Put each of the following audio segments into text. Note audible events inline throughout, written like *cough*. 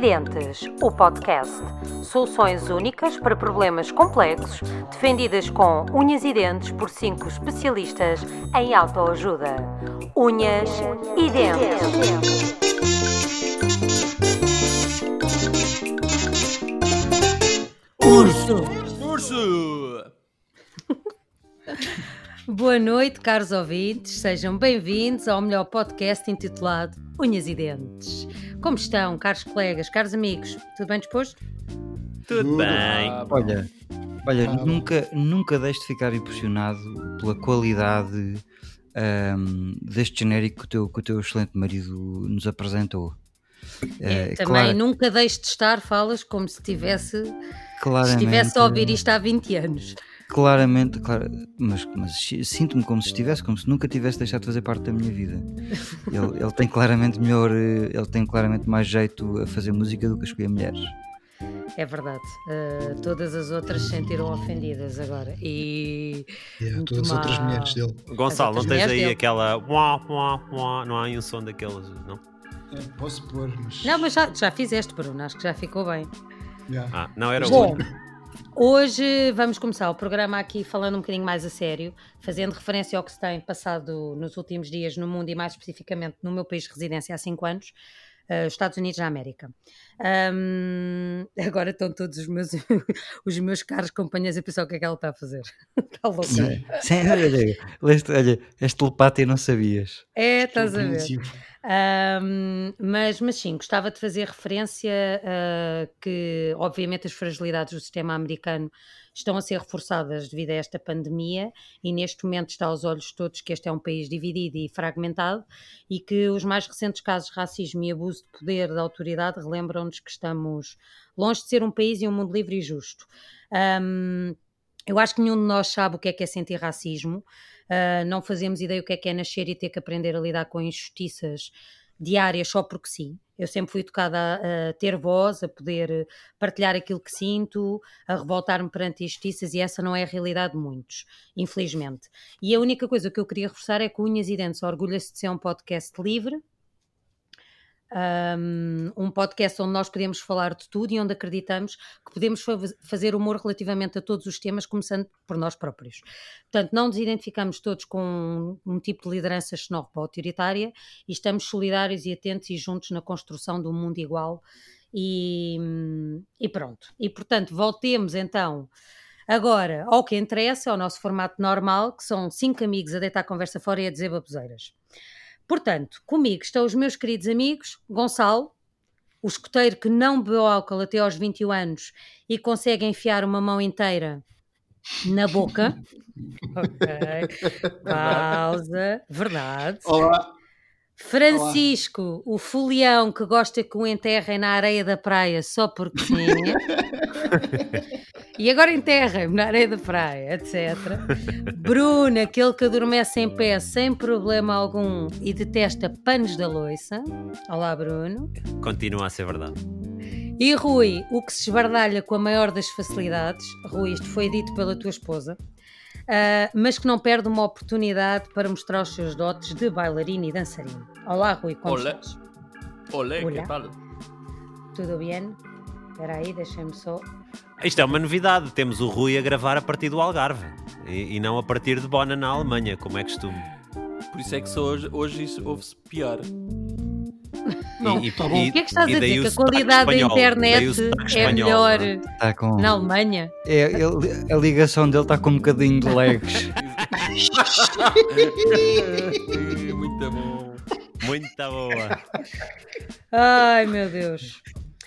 Unhas e Dentes, o podcast. Soluções únicas para problemas complexos, defendidas com unhas e dentes por cinco especialistas em autoajuda. Unhas e Dentes. Urso! Urso! *laughs* Boa noite, caros ouvintes, sejam bem-vindos ao melhor podcast intitulado Unhas e Dentes. Como estão, caros colegas, caros amigos? Tudo bem disposto? Tudo bem. Olha, olha nunca, nunca deixes de ficar impressionado pela qualidade ahm, deste genérico que o, teu, que o teu excelente marido nos apresentou. É, Eh, também clara- nunca deixe de estar, falas como se tivesse, estivesse a ouvir isto há 20 anos. Claramente, clara- mas, mas si- sinto-me como se estivesse, como se nunca tivesse deixado de fazer parte da minha vida. Ele, *laughs* ele tem claramente melhor, eh, ele tem claramente mais jeito a fazer música do que a escolher mulheres. É verdade, eh, todas as outras se sentiram ofendidas agora. E Yeah, Muito todas as outras mulheres dele. Gonçalo, não tens aí dele. aquela. Uá, uá, uá, não há aí um som daqueles, não? É, posso pôr, mas. não, mas já, já fizeste, Bruno, acho que já ficou bem. Yeah. Ah, não era Bom, o. hoje vamos começar o programa aqui falando um bocadinho mais a sério, fazendo referência ao que se tem passado nos últimos dias no mundo e mais especificamente no meu país de residência há 5 anos, eh, os Estados Unidos da América. Ahm, agora estão todos os meus, os meus caros companheiros a pensar o que é que ela está a fazer. está louca. Sim, olha, leste- olha, és telepata e não sabias. É, estás a ver. Ahm, mas, mas sim, gostava de fazer referência a que, obviamente, as fragilidades do sistema americano estão a ser reforçadas devido a esta pandemia e neste momento está aos olhos de todos que este é um país dividido e fragmentado e que os mais recentes casos de racismo e abuso de poder da autoridade relembram-nos que estamos longe de ser um país e um mundo livre e justo. Ahm, eu acho que nenhum de nós sabe o que é que é sentir racismo. Uh, não fazemos ideia o que é que é nascer e ter que aprender a lidar com injustiças diárias só porque sim. Eu sempre fui educada a, a ter voz, a poder partilhar aquilo que sinto, a revoltar-me perante injustiças e essa não é a realidade de muitos, infelizmente. E a única coisa que eu queria reforçar é que Unhas e Dentes orgulha-se de ser um podcast livre, um, podcast onde nós podemos falar de tudo e onde acreditamos que podemos fa- fazer humor relativamente a todos os temas, começando por nós próprios. Portanto, não nos identificamos todos com um, um tipo de liderança xenófoba ou autoritária e estamos solidários e atentos e juntos na construção de um mundo igual. E, e pronto. E portanto, voltemos então agora ao que interessa, ao nosso formato normal, que são cinco amigos a deitar a conversa fora e a dizer baboseiras. Portanto, comigo estão os meus queridos amigos, Gonçalo, o escoteiro que não bebeu álcool até aos 21 anos e consegue enfiar uma mão inteira na boca. *laughs* ok. Pausa. Verdade. Olá! Francisco, o folião que gosta que o enterrem na areia da praia só porque sim. *laughs* e agora enterrem-me na areia da praia, etc. Bruno, aquele que adormece em pé sem problema algum e detesta panos da loiça. Olá, Bruno. Continua a ser verdade. E Rui, o que se esbardalha com a maior das facilidades. Rui, isto foi dito pela tua esposa. Ah, mas que não perde uma oportunidade para mostrar os seus dotes de bailarino e dançarino. Olá, Rui, como Olé. estás? Olé, Olá. que tal? Tudo bem? Espera aí, deixa-me só. Isto é uma novidade. Temos o Rui a gravar a partir do Algarve e, e não a partir de Bona, na Alemanha, como é costume. Por isso é que só hoje, hoje isso ouve-se pior. Não, e, tá bom. e- O que é que estás e a dizer? Que a qualidade da internet é melhor é? Está com. na Alemanha? É, ele- a ligação dele está com um bocadinho de lags. Muito bom. Muito boa. Ai, meu Deus.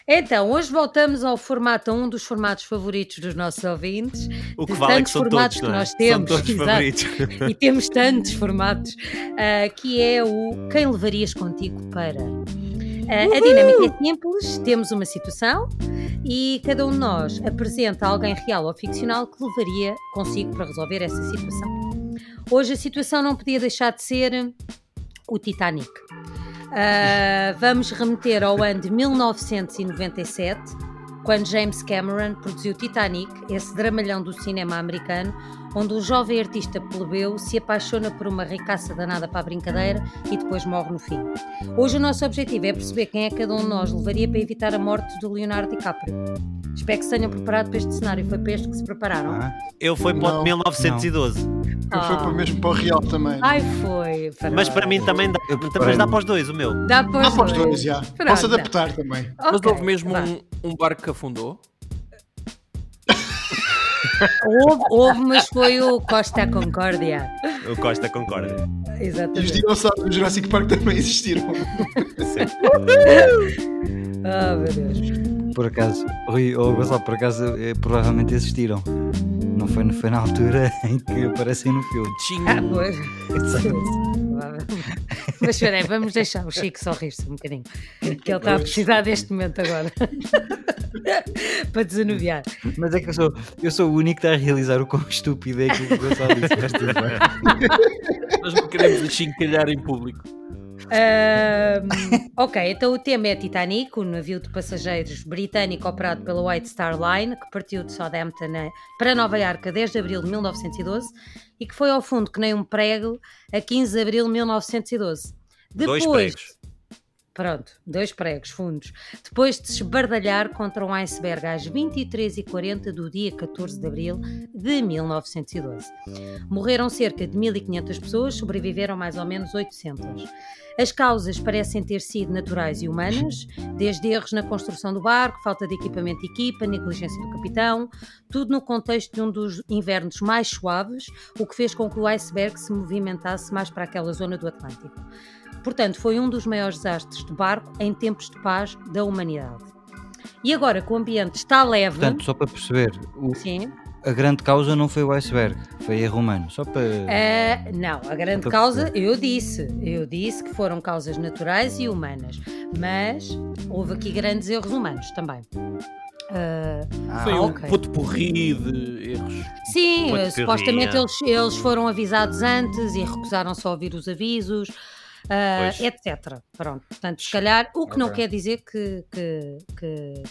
Então, hoje voltamos ao formato, a um dos formatos favoritos dos nossos ouvintes. O que vale é que tantos são formatos todos, que é? nós temos. São todos *laughs* exato. favoritos. e temos tantos formatos, ah, que é o Quem Levarias Contigo para. Ah, a dinâmica é simples, temos uma situação e cada um de nós apresenta alguém real ou ficcional que levaria consigo para resolver essa situação. Hoje a situação não podia deixar de ser o Titanic. Ah, vamos remeter ao ano de 1997 quando James Cameron produziu Titanic, esse dramalhão do cinema americano, onde um jovem artista plebeu se apaixona por uma ricaça danada para a brincadeira e depois morre no fim. Hoje o nosso objetivo é perceber quem é que cada um de nós levaria para evitar a morte do Leonardo DiCaprio. Espero que se tenham preparado para este cenário. Foi para este que se prepararam? Ah, Eu fui para o Não. 1912. Eu fui para mesmo para o Real também. Ai, foi. Mas para mim também dá, Eu mas dá para os dois, o meu. Dá para Dá os para os dois. dois, já. Pronto, Posso adaptar também. Mas Ok, houve mesmo um, um barco que afundou? Houve, houve, mas foi o Costa Concórdia. O Costa concorda. E os Exatamente. dinossauros do Jurassic Park também existiram. Oh, meu Deus. por acaso, Rui ou Gonçalo, por acaso, eh, provavelmente existiram. Não foi, foi na altura *laughs* em que aparecem no filme. Ah, Tinha. pois. *laughs* Mas espera aí, vamos deixar o Chico só rir-se um bocadinho. Que ele está a precisar deste momento agora. *laughs* Para desanuviar. Mas é que eu sou, eu sou o único que está a realizar o quão estúpido é que o Gonçalo disse. mas tudo bem. Nós não queremos achincalhar em público. Ahm, ok, então o tema é Titanic, o navio de passageiros britânico operado pela White Star Line, que partiu de Southampton eh, para Nova Iorque a 10 de abril de 1912 e que foi ao fundo que nem um prego a 15 de abril de 1912. Dois Depois, pregos. Pronto, dois pregos fundos. Depois de se esbardalhar contra um iceberg às 23h40 do dia 14 de abril de 1912. Morreram cerca de 1.500 pessoas, sobreviveram mais ou menos 800. As causas parecem ter sido naturais e humanas, desde erros na construção do barco, falta de equipamento de equipa, negligência do capitão, tudo no contexto de um dos invernos mais suaves, o que fez com que o iceberg se movimentasse mais para aquela zona do Atlântico. Portanto, foi um dos maiores desastres de barco em tempos de paz da humanidade. E agora que o ambiente está leve, Portanto, só para perceber, o- sim, a grande causa não foi o iceberg, foi erro humano. Só para. Ah, não, a grande causa, eu disse, eu disse que foram causas naturais e humanas, mas houve aqui grandes erros humanos também. Ah, Ah, Foi um ok. puto porri de erros. sim, supostamente eles, eles foram avisados antes e recusaram-se a ouvir os avisos, Pois. etc. Pronto, portanto, se calhar, o que não Ok. quer dizer que, que- que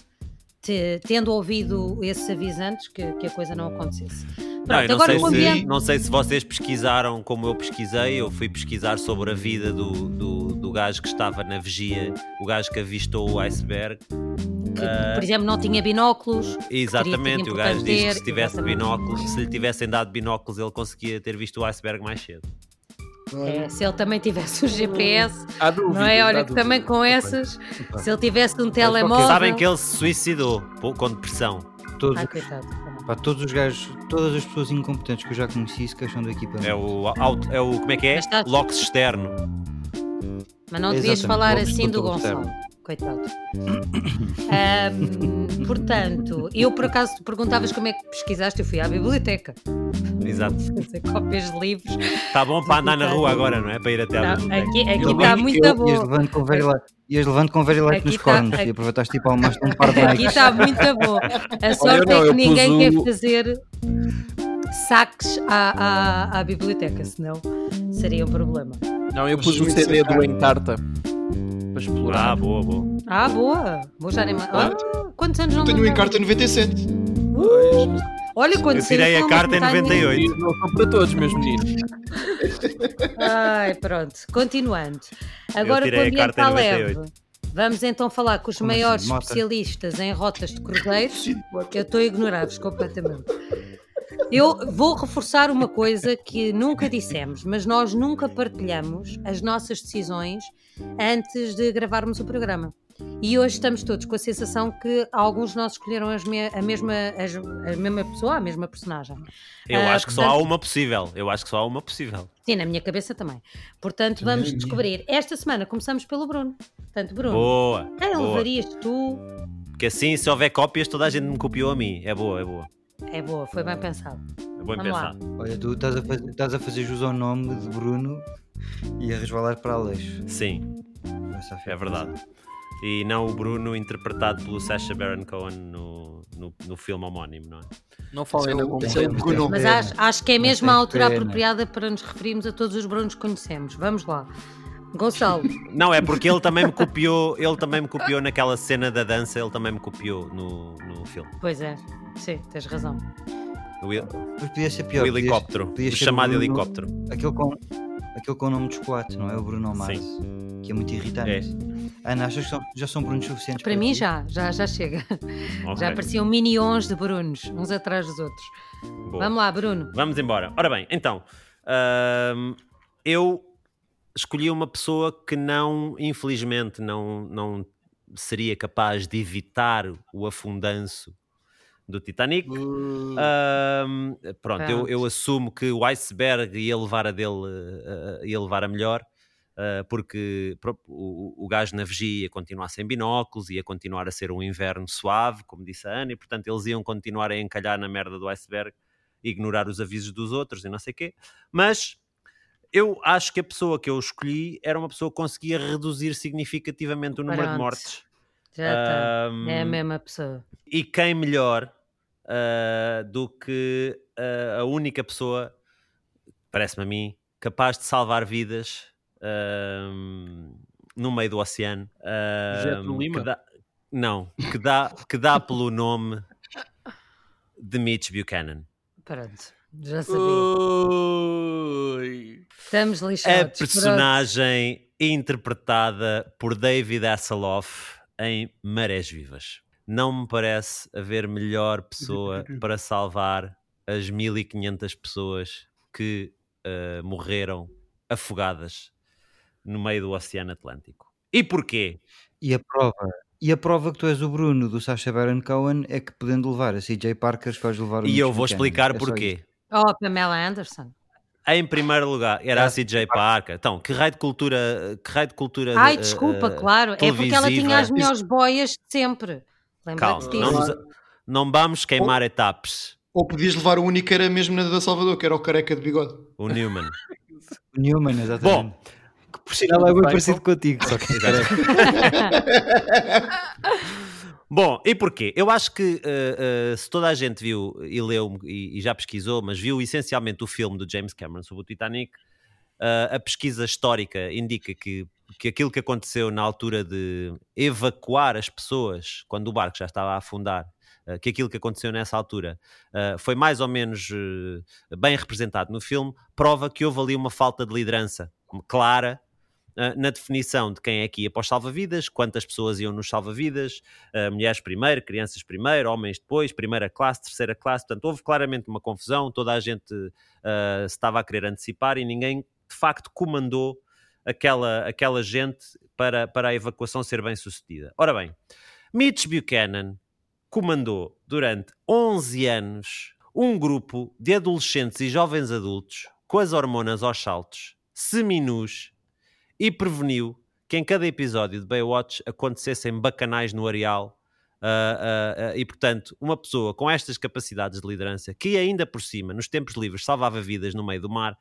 te- tendo ouvido esses avisos antes, que, que a coisa não acontecesse. Pronto, Não, eu não, agora sei o se, ambiente. não sei se vocês pesquisaram como eu pesquisei. Eu fui pesquisar sobre a vida do, do, do gajo que estava na vigia, o gajo que avistou o iceberg. que, por exemplo, não tinha binóculos. Exatamente, o gajo diz que se tivesse exatamente. binóculos, se lhe tivessem dado binóculos, ele conseguia ter visto o iceberg mais cedo. É, se ele também tivesse o GPS, dúvidas, não é? Olha que dúvidas. também com essas, se ele tivesse um telemóvel. Sabem que ele se suicidou com depressão. todos, Ah, coitado. pá, todos os gajos, todas as pessoas incompetentes que eu já conheci se queixam do equipamento. É o, auto, é o como é que é? Está- Lox externo. Mas não devias Exatamente, falar assim do Gonçalo. Coitado. Ahm, portanto, eu por acaso tu perguntavas como é que pesquisaste, eu fui à biblioteca Exato. *laughs* fazer cópias de livros. Está bom para andar na rua agora, não é? Para ir até à Não, biblioteca. aqui aqui Eu está bem- muito Ias boa. levando com very light, ias levando com Aqui nos tá- cornos aqui- e aproveitaste tipo almoço um par de Aqui está muito boa. A sorte não, é que eu ninguém quer o- fazer saques à, à, à biblioteca, senão seria um problema. Não, eu pus o CD do sacado. Encarta para explorar. Ah, boa, boa. Ah, boa! Vou já nem. Ah, quantos anos não Tenho um me encarta 97. Olha quando Eu tirei a carta em não está 98. E Não são para todos, meus meninos. *laughs* Ai, pronto, continuando. Agora o ambiente carta em está leve, 98. vamos então falar com os Como assim, maiores mota? especialistas em rotas de cruzeiros. Eu estou a ignorar-vos completamente. Eu vou reforçar uma coisa que nunca dissemos, mas nós nunca partilhamos as nossas decisões antes de gravarmos o programa. E hoje estamos todos com a sensação que alguns de nós escolheram as me- a, mesma, as- a mesma pessoa, a mesma personagem. Eu Ah, acho que só há portanto- uma possível. Eu acho que só há uma possível. Sim, na minha cabeça também. Portanto, Também vamos minha. descobrir. Esta semana começamos pelo Bruno. Portanto, Bruno, Boa. quem boa. levarias tu? Porque assim, se houver cópias, toda a gente me copiou a mim. É boa, é boa. É boa, foi bem pensado. É bom em Vamos lá. pensar. Olha, tu estás a, fazer, estás a fazer jus ao nome de Bruno e a resvalar para Aleixo. Sim, é verdade. E não o Bruno interpretado pelo Sacha Baron Cohen no, no, no filme homónimo, não é? Não Esse é o- bomba. esse é o Bruno. Mas acho, acho que é mesmo a altura pena. apropriada para nos referirmos a todos os Brunos que conhecemos. Vamos lá. Gonçalo, *laughs* Não, é porque ele também me copiou, ele também me copiou naquela cena da dança, ele também me copiou no, no filme. pois é, sim, tens razão. O, podia ser pior. o podia- helicóptero, podia o ser chamado Bruno- helicóptero. Aquele com, aquele com o nome de chocolate, não é? O Bruno Mars. Que é muito irritante. Ana, achas que são- já são Brunos suficientes Para para mim ti? já, já, já chega. Ok, Já apareciam minions de Brunos, uns atrás dos outros. boa. Vamos lá, Bruno. Vamos embora. Ora bem, então, ahm, eu escolhi uma pessoa que não, infelizmente, não, não seria capaz de evitar o afundanço do Titanic. Uh, pronto, eu, eu assumo que o iceberg ia levar a dele, eh, ia levar a melhor, eh, porque pro- o, o gajo na vigia ia continuar sem binóculos, ia continuar a ser um inverno suave, como disse a Ana, e portanto eles iam continuar a encalhar na merda do iceberg, ignorar os avisos dos outros e não sei o quê. Mas eu acho que a pessoa que eu escolhi era uma pessoa que conseguia reduzir significativamente o número de mortes. Já está. É a mesma pessoa. e quem melhor ah, do que ah, a única pessoa, parece-me a mim, capaz de salvar vidas ahm, no meio do oceano. Jetro Lima? que dá- não, que dá, que dá pelo nome de Mitch Buchanan. Pronto, já sabia. Ui. Estamos A lixados. personagem interpretada por David Hasselhoff em Marés Vivas. Não me parece haver melhor pessoa *laughs* para salvar as 1500 pessoas que uh, morreram afogadas no meio do Oceano Atlântico. E porquê? E a prova, e a prova que tu és o Bruno do Sacha Baron Cohen é que podendo levar a CJ Parker, escolhes levar o E eu vou explicar É porquê. Oh, Pamela Anderson. Em primeiro lugar, era a CJ Parker. Então, que raio de cultura. Que raio de cultura Ai, desculpa, uh, claro. É porque ela tinha as melhores boias de sempre. Lembra-te disso? não, não vamos queimar etapas. ou podias levar o único que era mesmo na da Salvador, que era o careca de bigode. O Newman. *laughs* O Newman, exatamente. Bom, que por sinal é bem parecido contigo, só que *laughs* Bom, e porquê? Eu acho que uh, uh, se toda a gente viu e leu e, e já pesquisou, mas viu essencialmente o filme do James Cameron sobre o Titanic, uh, a pesquisa histórica indica que, que aquilo que aconteceu na altura de evacuar as pessoas quando o barco já estava a afundar, que aquilo que aconteceu nessa altura uh, foi mais ou menos uh, bem representado no filme, prova que houve ali uma falta de liderança clara Na definição de quem é que ia para os salva-vidas, quantas pessoas iam nos salva-vidas, uh, mulheres primeiro, crianças primeiro, homens depois, primeira classe, terceira classe. Portanto, houve claramente uma confusão, toda a gente uh, estava a querer antecipar e ninguém de facto comandou aquela, aquela gente para, para a evacuação ser bem sucedida. Ora bem, Mitch Buchanan comandou durante 11 anos um grupo de adolescentes e jovens adultos com as hormonas aos saltos, seminus, e preveniu que em cada episódio de Baywatch acontecessem bacanais no areal uh, uh, uh, e, portanto, uma pessoa com estas capacidades de liderança, que ainda por cima, nos tempos livres, salvava vidas no meio do mar,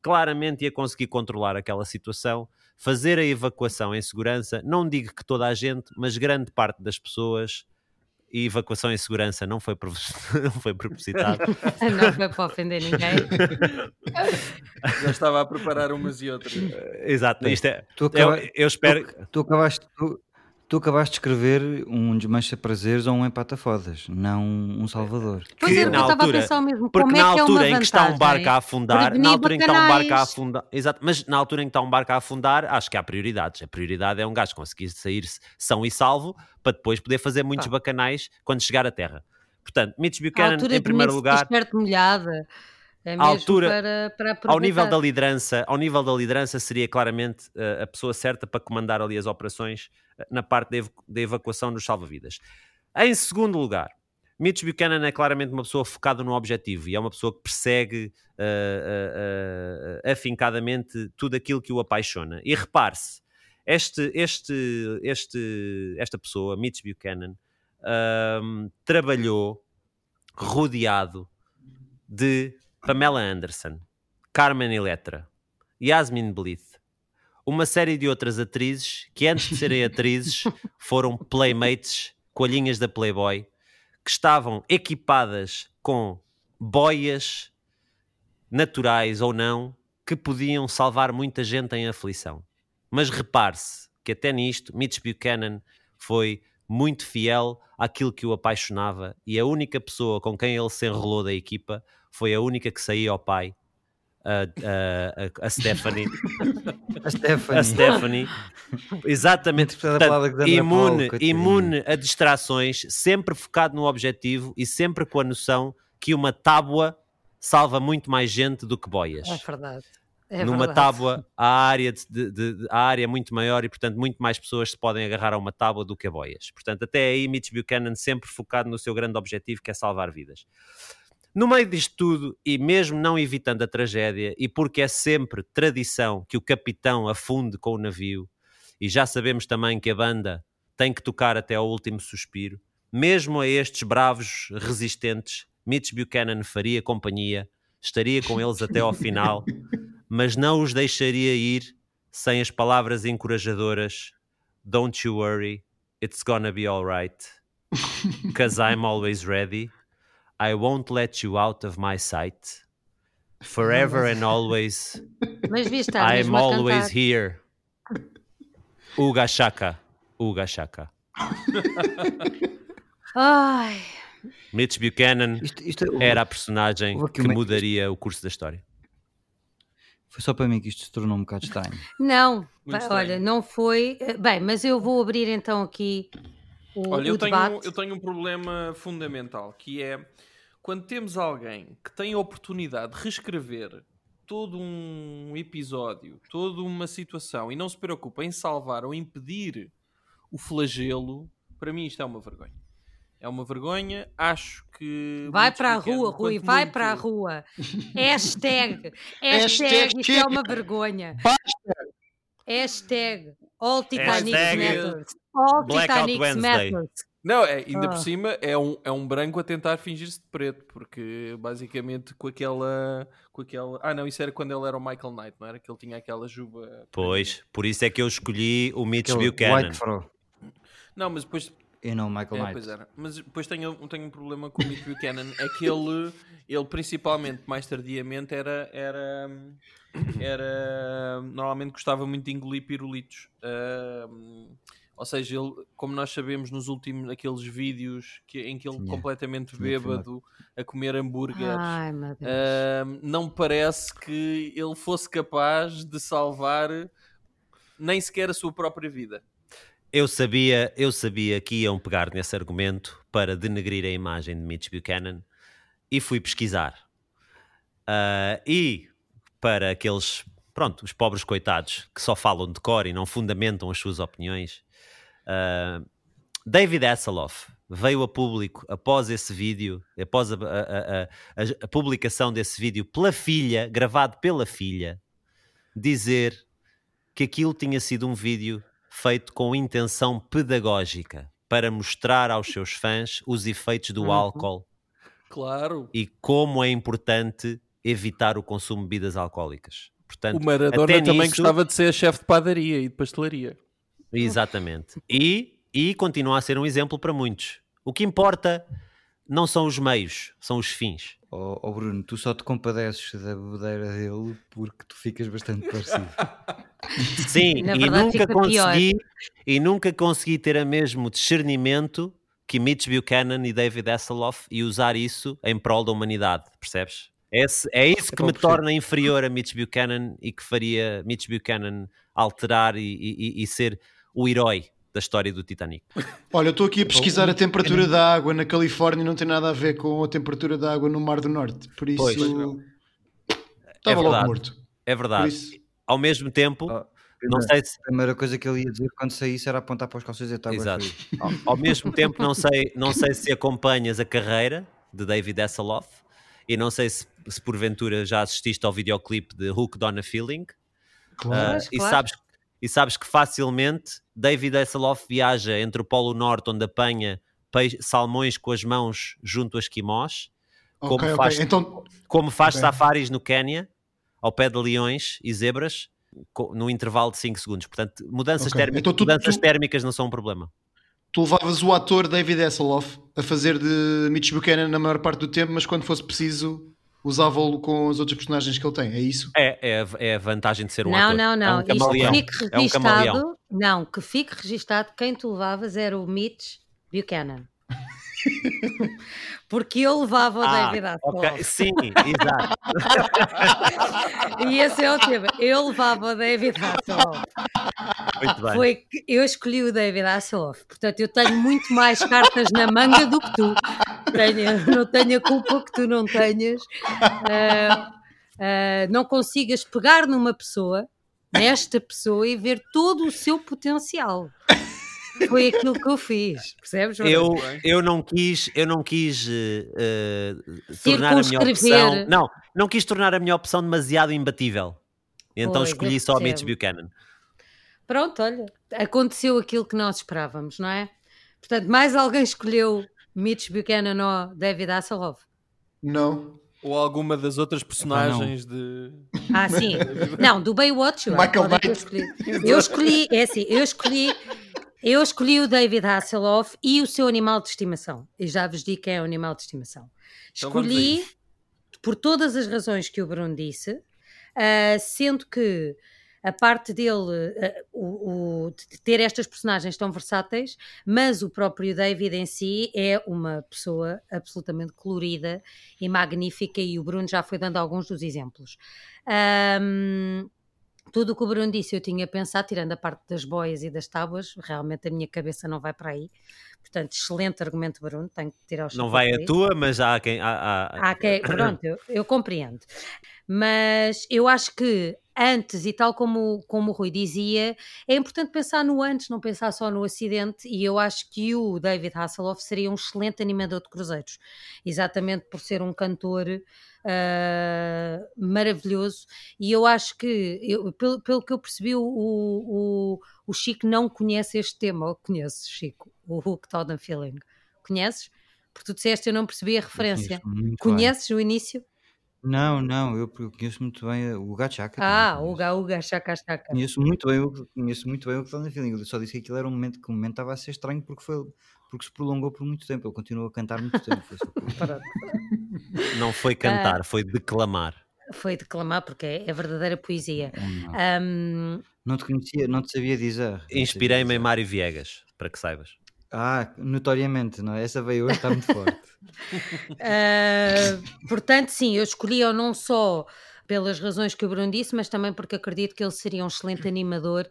claramente ia conseguir controlar aquela situação, fazer a evacuação em segurança, não digo que toda a gente, mas grande parte das pessoas, e evacuação em segurança não foi, *laughs* não foi propositado. *laughs* não foi para ofender ninguém. *laughs* Já estava a preparar umas e outras. Exato, isto é. Tu, Eu, acaba- eu espero. tu, tu acabaste, tu, tu acabaste de escrever um desmancha-prazeres ou um empata-fodas, não um salvador. Pois Que na eu estava altura- a pensar o mesmo. Porque Como na é que é altura uma em que está um barco a afundar, na altura em que está um barco a afundar, exato, mas na altura em que está um barco a afundar, acho que há prioridades. A prioridade é um gajo conseguir sair são e salvo para depois poder fazer muitos Pá. bacanais quando chegar à terra. Portanto, Mitch Buchanan altura em primeiro lugar, t-shirt molhada. É mesmo altura- para, para ao nível da liderança, ao nível da liderança seria claramente eh, a pessoa certa para comandar ali as operações eh, na parte da, evacu- da evacuação dos salva-vidas. Em segundo lugar, Mitch Buchanan é claramente uma pessoa focada no objetivo e é uma pessoa que persegue eh, afincadamente tudo aquilo que o apaixona. E repare-se, este, este, este, esta pessoa, Mitch Buchanan, ahm, trabalhou rodeado de Pamela Anderson, Carmen Electra, Yasmin Bleeth, uma série de outras atrizes que antes de serem *laughs* atrizes foram playmates, coelhinhas da Playboy, que estavam equipadas com boias naturais ou não que podiam salvar muita gente em aflição. Mas repare-se que até nisto, Mitch Buchanan foi muito fiel àquilo que o apaixonava e a única pessoa com quem ele se enrolou da equipa foi a única que saía ao pai, a, a, a, Stephanie. *laughs* A Stephanie. a Stephanie, exatamente, portanto, imune, Paul, coitadinha. imune a distrações, sempre focado no objetivo e sempre com a noção que uma tábua salva muito mais gente do que boias. É verdade. É Numa verdade. tábua, a área, de, de- de- a área é muito maior e, portanto, muito mais pessoas se podem agarrar a uma tábua do que a boias. Portanto, até aí, Mitch Buchanan sempre focado no seu grande objetivo, que é salvar vidas. No meio disto tudo, e mesmo não evitando a tragédia, e porque é sempre tradição que o capitão afunde com o navio, e já sabemos também que a banda tem que tocar até ao último suspiro, mesmo a estes bravos resistentes, Mitch Buchanan faria companhia, estaria com eles até ao final, *laughs* mas não os deixaria ir sem as palavras encorajadoras Don't you worry, it's gonna be alright. Cause I'm always ready. I won't let you out of my sight. *laughs* Forever and always, Mas estar I'm always cantar. here. Uga Shaka. Uga Shaka. *laughs* Ai, Mitch Buchanan Isto, isto é- era a personagem que mudaria o curso da história. Foi só para mim que isto se tornou um bocado estranho. não, olha, não foi. eh, Bem, mas eu vou abrir então aqui o, Olha, o eu tenho, debate. eu tenho um problema fundamental que é quando temos alguém que tem a oportunidade de reescrever todo um episódio, toda uma situação e não se preocupa em salvar ou impedir o flagelo, para mim isto é uma vergonha. É uma vergonha, acho que. Vai para a rua, Rui, quanto vai muito- para a rua. *laughs* Hashtag, Hashtag hashtag, isto é uma vergonha. Hashtag, all Titanic Hashtag matters. All Blackout Titanic matters. Não, é, ainda Ah. por cima é um, é um branco a tentar fingir-se de preto, porque basicamente com aquela, com aquela. Ah, não, isso era quando ele era o Michael Knight, não era? Que ele tinha aquela juba. Pois, por isso é que eu escolhi o Mitch Aquele Buchanan. Não, mas depois. E não Michael É, Knight. pois era. Mas depois tenho, tenho um problema com o Mitch Buchanan. É que ele, ele principalmente, mais tardiamente, era. era era normalmente gostava muito de engolir pirulitos Ahm, ou seja, ele, como nós sabemos nos últimos aqueles vídeos que, em que ele Tinha- completamente tinha bêbado a comer hambúrgueres Ai, meu Deus. Ahm, não parece que ele fosse capaz de salvar nem sequer a sua própria vida. Eu sabia, eu sabia que iam pegar nesse argumento para denegrir a imagem de Mitch Buchanan e fui pesquisar. Ah, e para aqueles, pronto, os pobres coitados que só falam de cor e não fundamentam as suas opiniões, ah, David Hasselhoff veio a público após esse vídeo, após a- a- a- a publicação desse vídeo pela filha, gravado pela filha, dizer que aquilo tinha sido um vídeo feito com intenção pedagógica para mostrar aos seus fãs os efeitos do Uhum. álcool Claro. e como é importante evitar o consumo de bebidas alcoólicas. Portanto, O Maradona até também nisso- gostava de ser chefe de padaria e de pastelaria. Exatamente. E, e continua a ser um exemplo para muitos. O que importa não são os meios, são os fins. Oh, oh, Bruno, tu só te compadeces da bebedeira dele porque tu ficas bastante parecido. *laughs* Sim, Na e verdade nunca pior. consegui e nunca consegui ter o mesmo discernimento que Mitch Buchanan e David Hasselhoff e usar isso em prol da humanidade, percebes? Esse- é isso que Epá, me percebo. torna inferior a Mitch Buchanan e que faria Mitch Buchanan alterar e, e- e ser o herói da história do Titanic. *laughs* Olha, eu estou aqui a pesquisar a temperatura da água na Califórnia e não tem nada a ver com a temperatura da água no Mar do Norte. Por isso. Pois. Estava logo verdade. morto. É verdade. isso. Ao mesmo tempo, Oh, não sei se A primeira coisa que ele ia dizer quando saísse era apontar para os calções e estar Exato. Ao, ao mesmo tempo, não sei, não sei se acompanhas a carreira de David Hasselhoff e não sei se, se porventura já assististe ao videoclipe de Hooked on a Feeling. Claro. Ah, Pois, e, claro. sabes, e sabes que facilmente David Hasselhoff viaja entre o Polo Norte, onde apanha salmões com as mãos junto a esquimós, como ok, ok. faz- Então, como faz Ok. safaris no Quénia, ao pé de leões e zebras, no intervalo de 5 segundos. Portanto, mudanças, térmicas, Então tu- mudanças tu- térmicas não são um problema. tu levavas o ator David Hasselhoff a fazer de Mitch Buchanan na maior parte do tempo, mas quando fosse preciso, Usava-o com as outras personagens que ele tem, é isso? É, é, a- é a vantagem de ser um não, ator. não, É não. um Isto camaleão. que fique É um registado. não, que fique registado quem tu levavas era o Mitch Buchanan. Porque eu levava o Ah, David Hasselhoff. ok. Sim, exato. *laughs* E esse é o tema. Eu levava o David Hasselhoff. Muito bem. Foi eu escolhi o David Hasselhoff. Portanto, eu tenho muito mais cartas na manga do que tu. Tenho, não tenho a culpa que tu não tenhas. Ah, ah, não consigas pegar numa pessoa, nesta pessoa, e ver todo o seu potencial. Foi aquilo que eu fiz. Percebes? Eu, eu não quis, eu não quis eh, tornar a minha opção. Não, não quis tornar a minha opção demasiado imbatível. Então escolhi só o Mitch percebo. Buchanan. Pronto, olha, aconteceu aquilo que nós esperávamos, não é? Portanto, mais alguém escolheu Mitch Buchanan ou David Hasselhoff? Não. Ou alguma das outras personagens de. Ah, sim. *laughs* Não, do Baywatch. Michael Knight. Eu escolhi, é assim, eu escolhi, eu escolhi o David Hasselhoff e o seu animal de estimação. E já vos digo quem é o animal de estimação. Então Escolhi por todas as razões que o Bruno disse, ah, sendo que a parte dele, ah, o, o- de ter estas personagens tão versáteis, mas o próprio David em si é uma pessoa absolutamente colorida e magnífica, e o Bruno já foi dando alguns dos exemplos. Ahm, tudo o que o Bruno disse eu tinha pensado, tirando a parte das boias e das tábuas, realmente a minha cabeça não vai para aí. Portanto, excelente argumento, Bruno, tenho que tirar o Não vai a tua, mas há quem. Há, há- Ah, que- pronto, eu, eu compreendo. Mas eu acho que antes, e tal como, como o Rui dizia, é importante pensar no antes, não pensar só no acidente. E eu acho que o David Hasselhoff seria um excelente animador de cruzeiros, exatamente por ser um cantor ah, maravilhoso. E eu acho que, eu- pelo, pelo que eu percebi, o, o, o Chico não conhece este tema. Ou conheces, Chico? O Hooked on a Feeling. Conheces? Porque tu disseste, eu não percebi a referência. Muito bem. Conheces o início? Não, não, eu conheço muito bem o Gachaca. Ah, Uga Uga Chaka Chaka. Conheço muito bem o conheço muito bem o que está na feeling. Eu só disse que aquilo era um momento que o momento estava a ser estranho porque foi porque se prolongou por muito tempo. Ele continuou a cantar muito tempo. Foi só. *laughs* Não foi cantar, foi declamar. Foi declamar porque é, é verdadeira poesia. Não, Ahm, não te conhecia, não te sabia dizer. Inspirei-me em. Mário Viegas, para que saibas. Ah, notoriamente, não é? Essa veio hoje, está muito *laughs* forte. ah, portanto, sim, eu escolhi-o não só pelas razões que o Bruno disse, mas também porque acredito que ele seria um excelente animador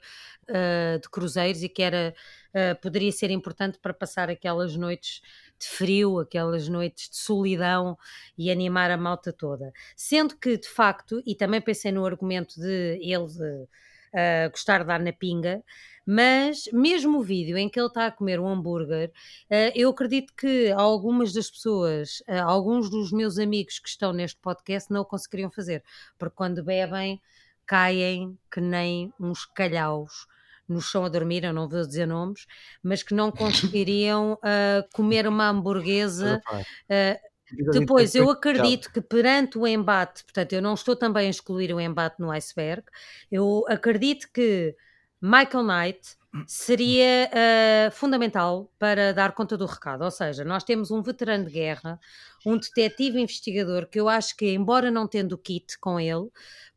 ah, de cruzeiros e que era, ah, poderia ser importante para passar aquelas noites de frio, aquelas noites de solidão e animar a malta toda. Sendo que, de facto, e também pensei no argumento de ele ah, gostar de dar na pinga, mas mesmo o vídeo em que ele está a comer um hambúrguer, ah, eu acredito que algumas das pessoas, ah, alguns dos meus amigos que estão neste podcast não o conseguiriam fazer, porque quando bebem caem que nem uns calhaus no chão a dormir, eu não vou dizer nomes, mas que não conseguiriam ah, comer uma hamburguesa ah, depois, eu acredito que perante o embate, portanto, eu não estou também a excluir o embate no iceberg, eu acredito que Michael Knight seria ah, fundamental para dar conta do recado. Ou seja, nós temos um veterano de guerra, um detetive investigador que eu acho que, embora não tendo o kit com ele,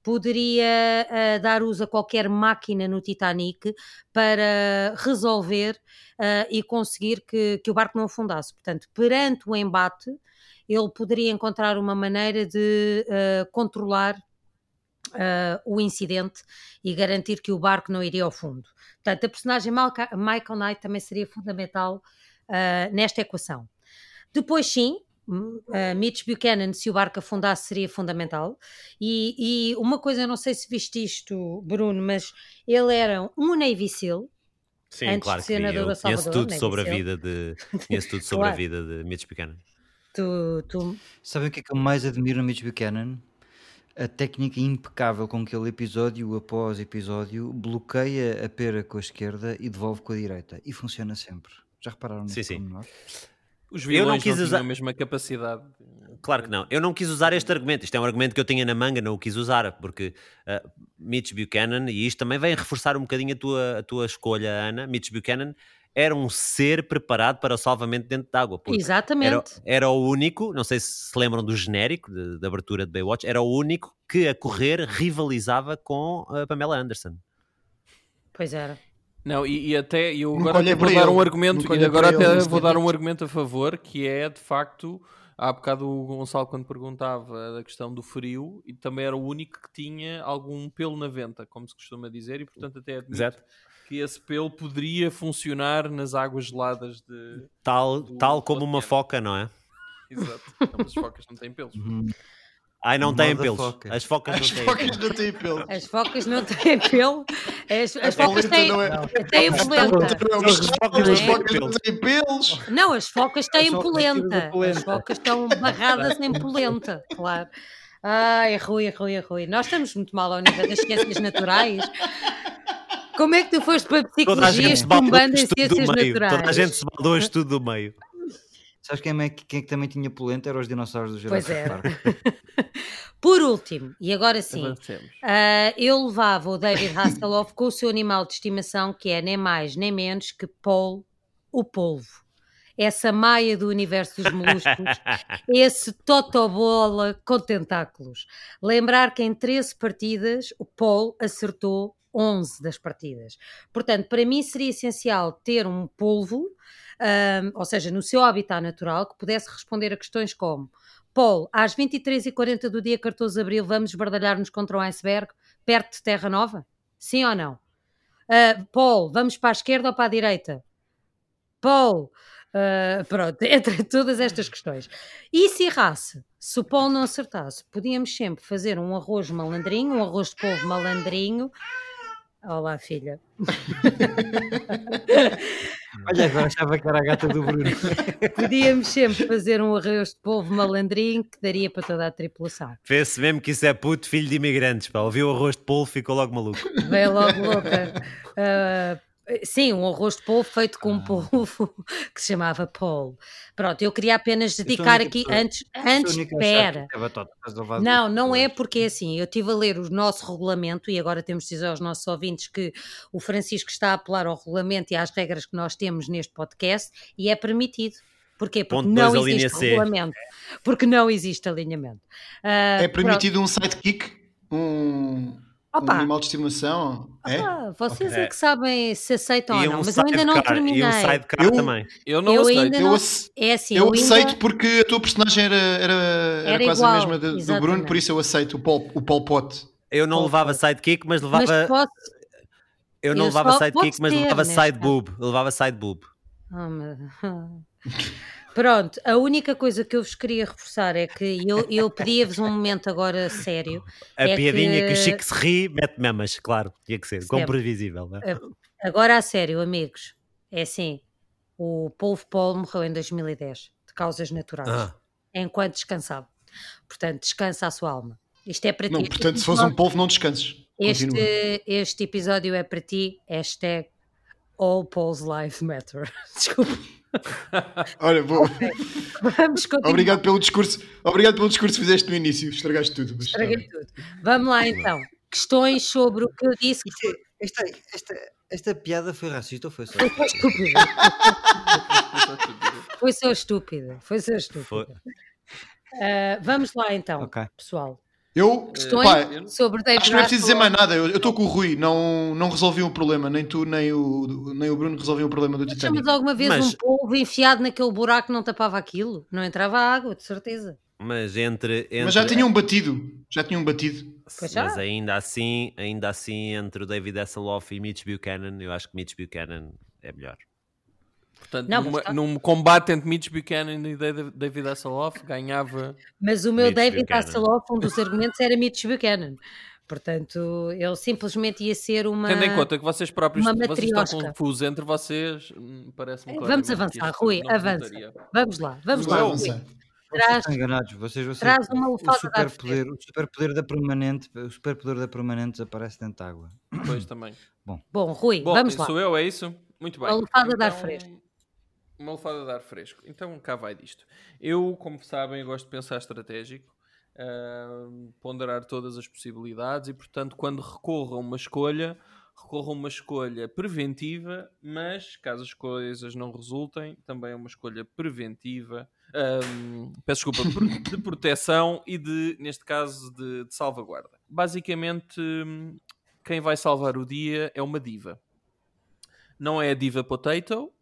poderia ah, dar uso a qualquer máquina no Titanic para resolver ah, e conseguir que, que o barco não afundasse. Portanto, perante o embate, ele poderia encontrar uma maneira de ah, controlar ah, o incidente e garantir que o barco não iria ao fundo. Portanto, a personagem Malca- Michael Knight também seria fundamental ah, nesta equação. Depois, sim, ah, Mitch Buchanan, se o barco afundasse, seria fundamental. E, e uma coisa, eu não sei se viste isto, Bruno, mas ele era um Navy SEAL. Sim, Antes claro de que ser nadador Eu a conheço Salvador, tudo sobre a vida de. *laughs* Conheço tudo sobre a Claro. vida de Mitch Buchanan. Tu, tu, Sabem o que é que eu mais admiro no Mitch Buchanan? A técnica impecável com que ele episódio após episódio bloqueia a pera com a esquerda e devolve com a direita. E funciona sempre. Já repararam nisso? Sim, sim. Os Eu não vilões não, quis tinham usar- a mesma capacidade. Claro que não. Eu não quis usar este argumento. Isto é um argumento que eu tinha na manga, não o quis usar, porque uh, Mitch Buchanan, e isto também vem reforçar um bocadinho a tua, a tua escolha, Ana. Mitch Buchanan era um ser preparado para o salvamento dentro d'água. porque Era, Exatamente. era o único, não sei se se lembram do genérico de, de abertura de Baywatch, era o único que a correr rivalizava com a Pamela Anderson. Pois era. Não, e, e até eu Nunca agora vou dar ele. um argumento, Nunca e agora ele até nesse vou dar um argumento a favor, que é de facto, há bocado o Gonçalo quando perguntava da questão do frio, e também era o único que tinha algum pelo na venta, como se costuma dizer, e portanto até admito Exato. Que esse pelo poderia funcionar nas águas geladas de... Tal, Do tal como uma foca, não é? Exato. *laughs* Não, mas as focas não têm pelos. Ai, não têm pelos. foca. As focas As não têm focas pelos. não têm pelo. As focas não têm pelo. As, as A focas têm, não é- têm polenta. As focas Não as focas não têm pelos. Não, as focas têm polenta. As focas estão barradas em polenta, claro. Ai, Rui, Rui, Rui. Nós estamos muito mal ao nível das ciências naturais. Como é que tu foste para psicologia estumbando em ciências do meio. naturais? Toda a gente se baldou estudo do meio. Sabes quem é, que- quem é que também tinha polenta? Eram os dinossauros do Pois Jurassic era. Park. *laughs* Por último, e agora sim, ah, eu levava o David Hasselhoff com o seu animal de estimação, que é nem mais nem menos que Paul, o polvo. Essa maia do universo dos moluscos, *laughs* esse totobola com tentáculos. Lembrar que em 13 partidas o Paul acertou 11 das partidas. Portanto, para mim seria essencial ter um polvo, ahm, ou seja, no seu habitat natural, que pudesse responder a questões como Paul, às 23h40 do dia 14 de Abril vamos esbardalhar-nos contra um iceberg perto de Terra Nova? Sim ou não? Ah, Paul, vamos para a esquerda ou para a direita? Paul, ah, pronto, *laughs* entre todas estas questões. E se errasse? Se o Paul não acertasse, podíamos sempre fazer um arroz malandrinho, um arroz de polvo malandrinho. Olá, filha. *laughs* Olha, agora achava que era a gata do Bruno. *laughs* Podíamos sempre fazer um arroz de polvo malandrinho que daria para toda a tripulação. Vê-se mesmo que isso é puto filho de imigrantes. Pá. Ouviu o arroz de polvo ficou logo maluco. Veio logo louca. Ah, *laughs* sim, um arroz de polvo feito com um polvo *laughs* que se chamava Paul. Pronto, eu queria apenas dedicar aqui, pessoa- antes, antes, espera. é Não, não é porque é assim. Eu estive a ler o nosso regulamento e agora temos de dizer aos nossos ouvintes que o Francisco está a apelar ao regulamento e às regras que nós temos neste podcast e é permitido. Porquê? Porque Ponto não existe regulamento. Porque não existe alinhamento. Ah, É permitido um sidekick? Um, um Opa. animal de estimação? É? Ah, vocês Ok. é que sabem se aceitam ou não, um mas eu ainda não terminei. E um sidecar Eu- também. Eu não Eu aceito. ainda Eu, não- ace- É assim, eu ainda- aceito porque a tua personagem era, era, era, Era quase igual, a mesma do. Bruno, por isso eu aceito o Pol, o Pol Pot. Eu não Pode levava sidekick, mas mas levava. posso... Eu não eu levava sidekick, mas levava neste side caso. boob. Eu levava side boob. Oh, meu- *laughs* *laughs* Pronto, a única coisa que eu vos queria reforçar é que eu, eu pedia-vos um momento agora sério. A É piadinha que... que- o Chico se ri, mete memas, claro. Tinha que ser. Como previsível. Não é? Agora a sério, amigos. É assim, o Polvo Paul morreu em 2010, de causas naturais, Ah. enquanto descansava. Portanto, descansa a sua alma. Isto é para Não, ti. portanto, se fosse um polvo, não descanses. Continua. Este, este episódio é para ti. Hashtag All Paul's Life Matter. *laughs* Desculpa. Olha, vou... Vamos continuar. obrigado pelo discurso. Obrigado pelo discurso que fizeste no início. Estragaste tudo. mas Estraguei tudo. Vamos lá então. Questões sobre o que eu disse que Isto é- Esta, esta, esta piada foi racista ou foi só? foi só estúpida. Foi só estúpida. Foi só estúpida. Foi. Ah, vamos lá então, Ok. pessoal. Eu, Questões pá, sobre David acho que não é preciso dizer mais nada. Eu estou com o Rui. Não, não resolvi o problema. Nem tu, nem o, nem o Bruno resolviam o problema do Mas Titanic. chamas alguma vez Mas- um polvo enfiado naquele buraco que não tapava aquilo? Não entrava água, de certeza. Mas entre, entre. Mas já tinham batido. Já tinham batido. Pois já. Mas ainda assim, ainda assim, entre o David Hasselhoff e Mitch Buchanan, eu acho que Mitch Buchanan é melhor. Portanto, Não, numa- tá- num combate entre Mitch Buchanan e David David Hasselhoff, ganhava. Mas o meu Mitch David Buchanan. Hasselhoff, um dos argumentos era Mitch Buchanan. Portanto, ele simplesmente ia ser uma. Tendo em conta que vocês próprios vocês estão confusos entre vocês, hum, parece-me Vamos claramente que avançar, Rui, avança. Vamos lá, vamos lá. avançar. Rui. Vocês Traz, estão enganados. Vocês, vocês, traz uma o lufada de ar superpoder, o superpoder da permanente, o superpoder da permanente desaparece dentro da água. Pois também. Bom, Rui, Bom, vamos lá. sou eu, é isso? Muito bem. Uma lufada de ar Então, fresco. Uma lufada de ar fresco. Então cá vai disto. Eu, como sabem, gosto de pensar estratégico, ah, ponderar todas as possibilidades e, portanto, quando recorro a uma escolha, recorram a uma escolha preventiva, mas caso as coisas não resultem, também é uma escolha preventiva. ahm, peço desculpa, de proteção e de, neste caso, de, de salvaguarda. Basicamente, quem vai salvar o dia é uma diva. Não é a Diva Potato,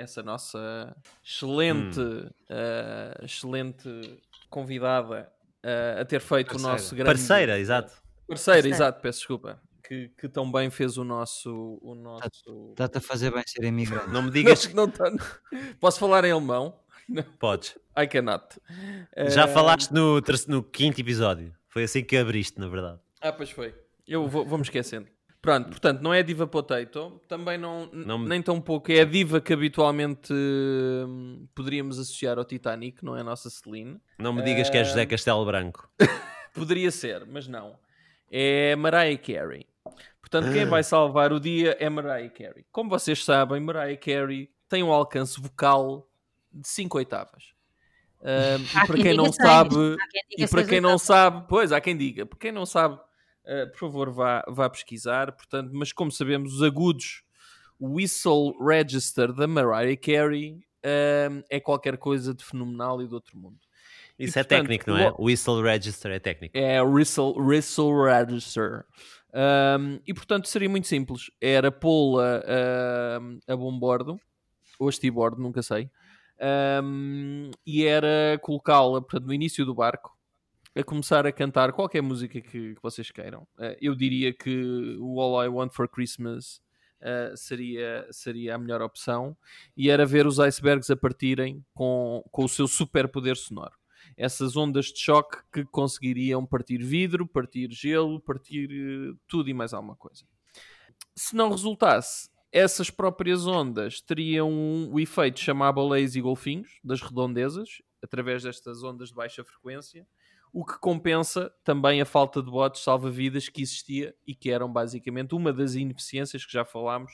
essa nossa excelente, ah, excelente convidada ah, a ter feito Parceira. o nosso grande Parceira, exato. Parceira, Parceira. exato, peço desculpa. Que, que tão bem fez o nosso. O nosso... Dá-te a fazer bem ser imigrante. Não me digas que Não, não tá- Posso falar em alemão? podes. I cannot. Já Eh, falaste no, no quinto episódio. Foi assim que abriste, na verdade. Ah, pois foi. Eu vou, vou-me esquecendo. Pronto, portanto, não é a Diva Potato, também não, Não me- nem tão pouco é a diva que habitualmente hum, poderíamos associar ao Titanic, não é a nossa Celine. Não me digas que é José Castelo Branco. *laughs* Poderia ser, mas não. É Mariah Carey. Portanto, quem vai salvar o dia é Mariah Carey. Como vocês sabem, Mariah Carey tem um alcance vocal de 5 oitavas. Ahm, e para quem quem não sabe, e para quem não sabe, pois há quem diga, para quem não sabe, por favor, vá, vá pesquisar. Portanto, mas como sabemos, os agudos, o whistle register da Mariah Carey ahm, é qualquer coisa de fenomenal e do outro mundo. E, Isso é portanto, técnico, não é? O Whistle Register é técnico. é Whistle, whistle Register. Um, e portanto seria muito simples: era pô-la um, a bombordo, ou a estibordo, nunca sei, um, e era colocá-la portanto, no início do barco a começar a cantar qualquer música que, que vocês queiram. Uh, eu diria que o All I Want for Christmas uh, seria, seria a melhor opção, e era ver os icebergs a partirem com, com o seu superpoder sonoro essas ondas de choque que conseguiriam partir vidro, partir gelo, partir eh, tudo e mais alguma coisa. Se não resultasse, essas próprias ondas teriam um- o efeito chamar baleias e golfinhos das redondezas, através destas ondas de baixa frequência, o que compensa também a falta de botes salva-vidas que existia e que eram basicamente uma das ineficiências que já falámos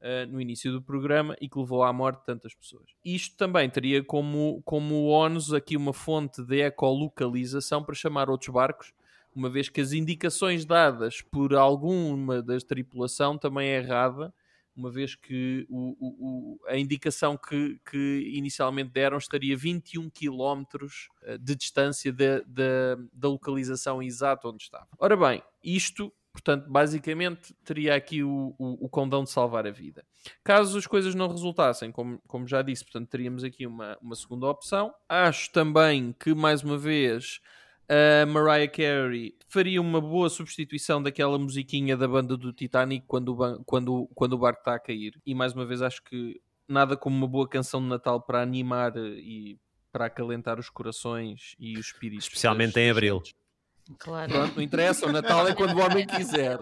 eh, no início do programa e que levou à morte de tantas pessoas. Isto também teria como, como ónus aqui uma fonte de ecolocalização para chamar outros barcos, uma vez que as indicações dadas por alguma da tripulação também é errada, uma vez que o, o- o- a indicação que, que inicialmente deram estaria 21 km eh, de distância da, da, da localização exata onde estava. Ora bem, isto Portanto, basicamente, teria aqui o, o, o condão de salvar a vida. Caso as coisas não resultassem, como, como já disse, portanto, teríamos aqui uma, uma segunda opção. Acho também que, mais uma vez, a Mariah Carey faria uma boa substituição daquela musiquinha da banda do Titanic quando o, quando, quando o barco está a cair. E, mais uma vez, acho que nada como uma boa canção de Natal para animar eh, e para acalentar os corações e os espíritos. Especialmente das- em abril. Claro. Pronto, não interessa, o Natal é quando o homem quiser.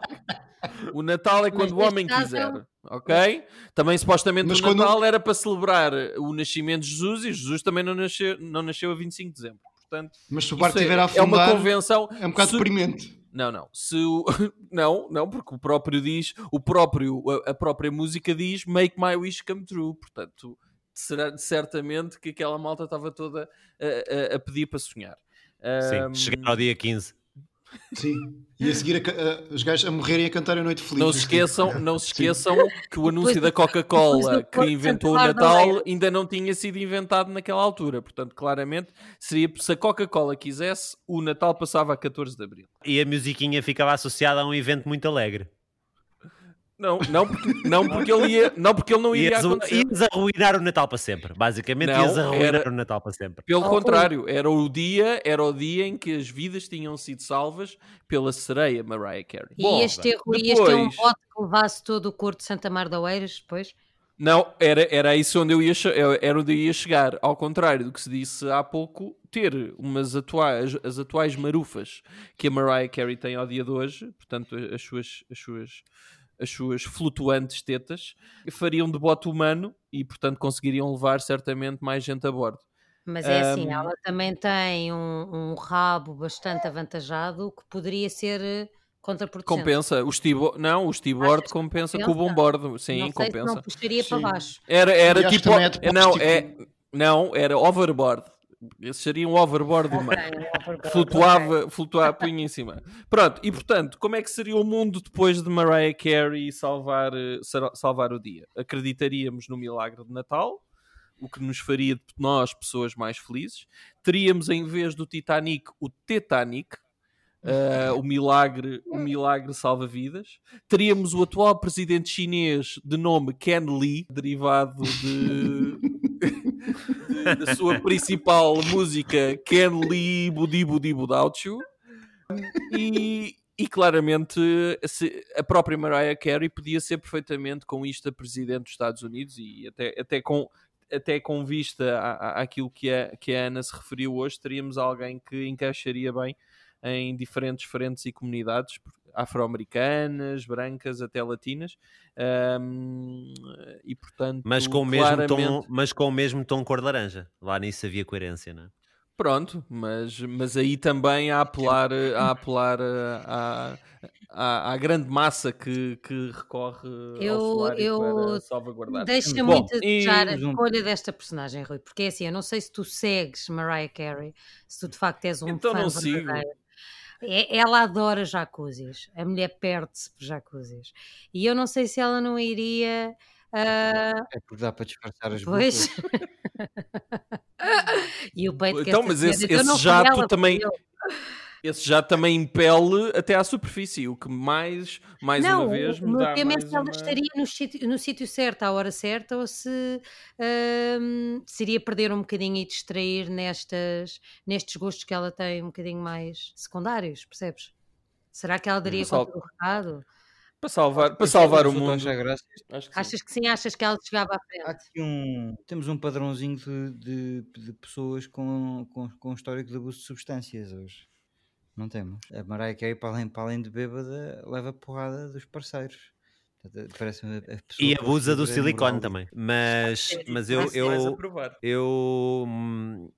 O Natal é quando Mas o homem quiser, ok? Também supostamente Mas o quando- Natal era para celebrar o nascimento de Jesus e Jesus também não nasceu, não nasceu a 25 de dezembro. Portanto, Mas se o barco estiver a é, é uma afundar, convenção. é um bocado se- deprimente. Não, não. Se o... *laughs* Não, não, porque o próprio diz, o próprio, a, própria música diz Make my wish come true. Portanto, será certamente que aquela malta estava toda a, a- a pedir para sonhar. Sim, Ahm, chegar ao dia 15. Sim. E a seguir a a- os gajos a morrerem a cantar a noite feliz. Não se esqueçam, não se esqueçam que o anúncio da Coca-Cola que inventou o Natal Bardo ainda não tinha sido inventado naquela altura. Portanto, claramente, seria se a Coca-Cola quisesse, o Natal passava a 14 de Abril. E a musiquinha ficava associada a um evento muito alegre. Não, não porque, não porque, ele, ia, não, porque ele não iria Ias, acontecer. ias arruinar o Natal para sempre. Basicamente, Não, ias arruinar era- o Natal para sempre. Pelo Oh, contrário, era o dia, era o dia em que as vidas tinham sido salvas pela sereia Mariah Carey. E Bom, ias ter, ias ter um bote que levasse todo o corpo de Santa Mar da Oeiras depois? Não, era, era isso onde eu ia, era onde eu ia chegar. Ao contrário do que se disse há pouco, ter umas atuais, as atuais marufas que a Mariah Carey tem ao dia de hoje, portanto, as suas, as suas, as suas flutuantes tetas, fariam de bote humano e, portanto, conseguiriam levar certamente mais gente a bordo. Mas é assim, Ahm. ela também tem um, um rabo bastante avantajado que poderia ser eh, contraproducente. Compensa. O estibo... Não, o estibordo que compensa, com o compensa? bombordo. Sim, não sei compensa. se não puxaria para Sim. baixo. Era, E era tipo. é não, tipo- é, não, era overboard. Esse seria um overboard do Ok, meio. um overboard. Flutuava, flutuava, punha em cima. Pronto, e portanto, como é que seria o mundo depois de Mariah Carey salvar, eh, sal- salvar o dia? Acreditaríamos no milagre de Natal, o que nos faria de nós pessoas mais felizes. Teríamos, em vez do Titanic, o Titanic, eh, o milagre, o milagre salva-vidas. Teríamos o atual presidente chinês de nome Ken Lee, derivado de, de- *laughs* da sua principal música Ken Lee Budi Budi Budauchu. E, e claramente a própria Mariah Carey podia ser perfeitamente com isto a presidente dos Estados Unidos e até, até com até com vista à- àquilo que a, que a Ana se referiu hoje, teríamos alguém que encaixaria bem em diferentes frentes e comunidades afro-americanas, brancas, até latinas, Ahm, e portanto, Mas com, o mesmo tom, claramente- mas com o mesmo tom cor de laranja. Lá nisso havia coerência, não é? Pronto, mas, mas aí também a apelar, a apelar à, à, à grande massa que, que recorre Eu- eu- para salvaguardar. Deixa Bom, muito a desejar a um- escolha desta personagem, Rui, porque é assim, eu não sei se tu segues Mariah Carey, se tu de facto és um Então fã não sigo. verdadeiro. É- ela adora jacuzzis, a mulher perde-se por jacuzzis. E eu não sei se ela não iria. ah, É porque dá para disfarçar as pois. *laughs* e o peito que Então, mas esse- esse jato também- eu. Esse já também impele até à superfície, o que mais, mais não, uma vez o me dá tema é mais se ela uma... estaria no sítio, no sítio certo, à hora certa, ou se ahm, seria perder um bocadinho e distrair nestas, nestes gostos que ela tem um bocadinho mais secundários, percebes? Será que ela daria Sal- conta do recado? Para salvar, para salvar o mundo. Acho que sim. Achas que sim? Achas que ela chegava à Há frente? aqui um. Temos um padrãozinho de, de, de pessoas com, com, com histórico de abuso de substâncias hoje. Não temos. A Mariah Carey, para além, para além de bêbada, leva porrada dos parceiros. A pessoa E abusa do silicone moral. também. Mas, mas eu, eu, provar. eu hum,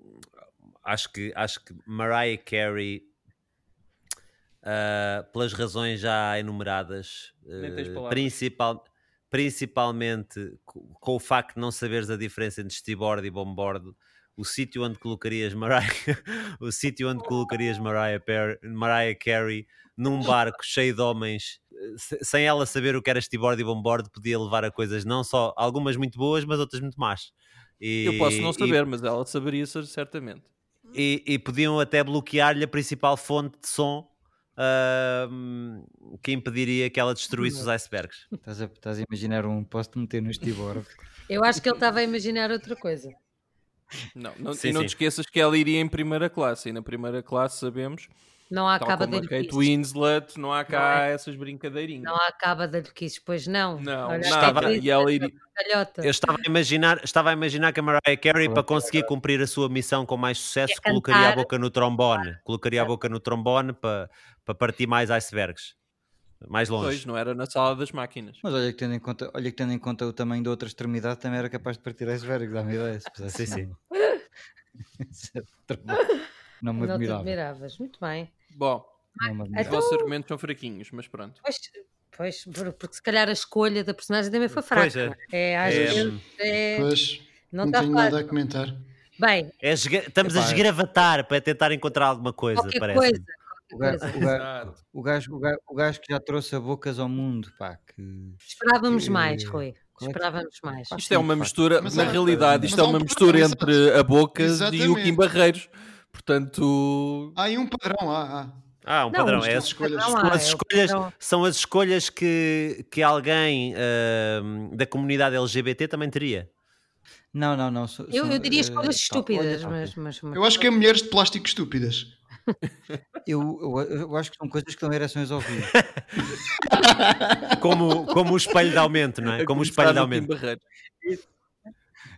acho que acho que Mariah Carey ah, pelas razões já enumeradas palavras. principal, principalmente co- com o facto de não saberes a diferença entre steamboard e bombordo o sítio onde colocarias Mariah *laughs* o sítio onde colocarias Mariah, Per- Mariah Carey num barco cheio de homens eh, se- sem ela saber o que era steamboard e bombordo podia levar a coisas não só algumas muito boas mas outras muito más e, Eu posso não e- saber, mas ela saberia ser certamente. e, e podiam até bloquear-lhe a principal fonte de som ahm, que impediria que ela destruísse os icebergs. Estás a, estás a imaginar um posto meter no estibor. Eu acho que ele estava a imaginar outra coisa. Não, não, Sim, e não sim. te esqueças que ela iria em primeira classe. E na primeira classe sabemos, Não há caba de Kate. Winslet, não há cá Não é. essas brincadeirinhas. Não há caba de alquices, pois não. Não, Olha. Kate E ela iria-. Eu estava a imaginar, estava a imaginar que a Mariah Carey, para conseguir cumprir a sua missão com mais sucesso, Ia colocaria a boca no trombone. Colocaria a boca no trombone para, para partir mais icebergs. Mais longe. Pois, não era na sala das máquinas. Mas olha que, tendo em conta, olha que tendo em conta o tamanho da outra extremidade, também era capaz de partir iceberg, dá-me ideia. se Sim, assim. *laughs* Isso é. Não me Não te admirava. admiravas. Muito bem. Bom, me os admirava. nossos argumentos são fraquinhos, mas pronto. Pois, pois, por- porque se calhar a escolha da personagem também foi fraca. Pois é. não é? Às É, vezes é- Pois, não não tenho nada a comentar. Bem, É estamos a Epá, esgravatar para tentar encontrar alguma coisa, qualquer parece. coisa. O gajo, o, gajo, o, gajo, o, gajo, o gajo que já trouxe a bocas ao mundo, pá, que... Esperávamos que- mais, Rui. é Esperávamos mais. Pá, Isto é uma mistura, Mas na há- realidade, isto é um uma padrão, mistura entre a Bocas e o. Kim Barreiros. Portanto, Há aí um padrão, há, há. Ah, um Não, padrão. É é as escolhas. padrão, São as é escolhas, padrão. são as escolhas que, que alguém ahm, da comunidade LGBT também teria. Não, não, não. so- Eu, são, eu diria eh, escolhas estúpidas, mas, mas, mas- Eu acho que é mulheres de plástico estúpidas. Eu, eu, eu acho que são coisas que dão ereções ao vivo. Como, como o espelho de aumento, não é? Como o espelho de aumento.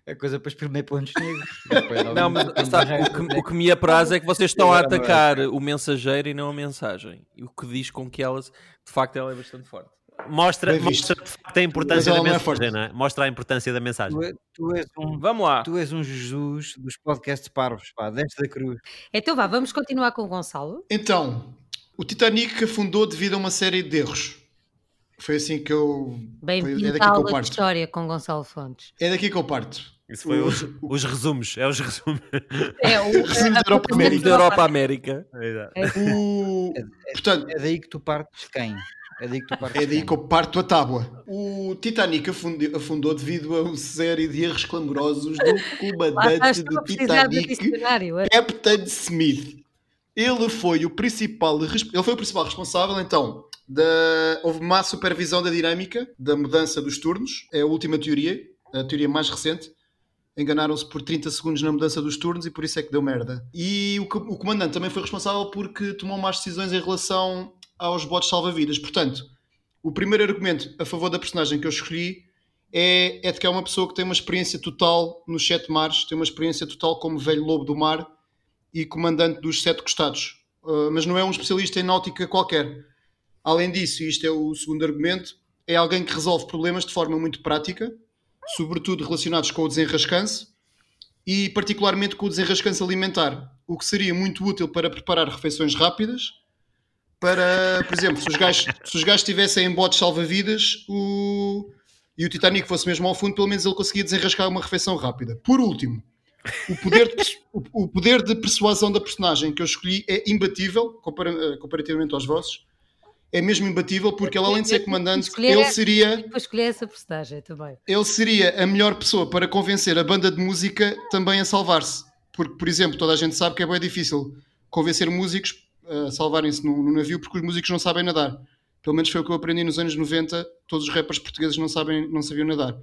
É coisa para exprimir pontos negros. *laughs* Não, mas sabe, o, que, o que me apraz é que vocês estão a atacar o mensageiro e não a mensagem. E o que diz com que ela, de facto, ela é bastante forte. Mostra, Bem mostra de facto a importância da é mensagem, é? Mostra a importância da mensagem. Tu, é- tu és um, Vamos lá. tu és um Jesus dos podcasts parvos, pá, da cruz. Então vá, vamos continuar com o Gonçalo. Então, o Titanic afundou devido a uma série de erros. Foi assim que eu. foi- é Bem-vindo daqui à que eu parto. história com Gonçalo Fontes. É daqui que eu parto. Isso foi O- os, os resumos. É os resumos. É, o, *laughs* Resumo da Europa América. Da Europa América. O... Portanto, É daí que tu partes quem? É daí que tu partes É daí que eu parto a tábua. O Titanic afundi- afundou devido a uma série de erros clamorosos *laughs* do comandante do Titanic, dicionário. Captain Smith. Ele foi o principal, ele foi o principal responsável, então, da... houve má supervisão da dinâmica, da mudança dos turnos. É a última teoria, a teoria mais recente. Enganaram-se por 30 segundos na mudança dos turnos e por isso é que deu merda. E o, o comandante também foi responsável porque tomou más decisões em relação aos botes salva-vidas. Portanto, o primeiro argumento a favor da personagem que eu escolhi é, é de que é uma pessoa que tem uma experiência total nos sete mares, tem uma experiência total como velho lobo do mar e comandante dos sete costados. Uh, mas não é um especialista em náutica qualquer. Além disso, isto é o segundo argumento, é alguém que resolve problemas de forma muito prática, sobretudo relacionados com o desenrascanço e particularmente com o desenrascanço alimentar, o que seria muito útil para preparar refeições rápidas, para, por exemplo, se os gajos, se os gajos estivessem em botes salva-vidas o... e o Titanic fosse mesmo ao fundo, pelo menos ele conseguia desenrascar uma refeição rápida. Por último, o poder de, o- o poder de persuasão da personagem que eu escolhi é imbatível, compara- eh, comparativamente aos vossos. É mesmo imbatível porque ele, além de ser comandante, Escolher- ele seria Para escolher essa personagem também. ele seria a melhor pessoa para convencer a banda de música também a salvar-se. Porque, por exemplo, toda a gente sabe que é bem difícil convencer músicos a salvarem-se no, no navio porque os músicos não sabem nadar. Pelo menos foi o que eu aprendi nos anos 90. Todos os rappers portugueses não, sabem, não sabiam nadar.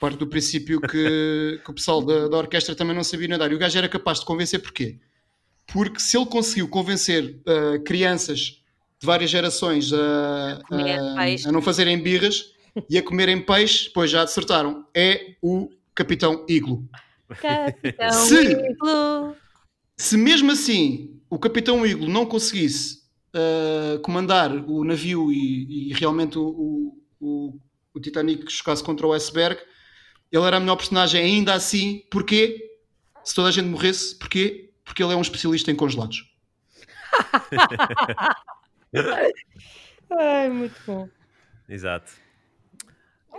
Parte do princípio que, *laughs* que o pessoal da, da orquestra também não sabia nadar. E o gajo era capaz de convencer porquê? Porque se ele conseguiu convencer ah, crianças de várias gerações a, a- a não fazerem birras e a comerem peixe, pois já acertaram. É o Capitão Iglo. Capitão Se- Iglo. Se mesmo assim o Capitão Iglo não conseguisse ah, comandar o navio e, e realmente o, o, o- Titanic chocasse contra o iceberg, ele era a melhor personagem ainda assim. Porquê? Se toda a gente morresse, porquê? Porque ele é um especialista em congelados. Ai, muito bom. Exato.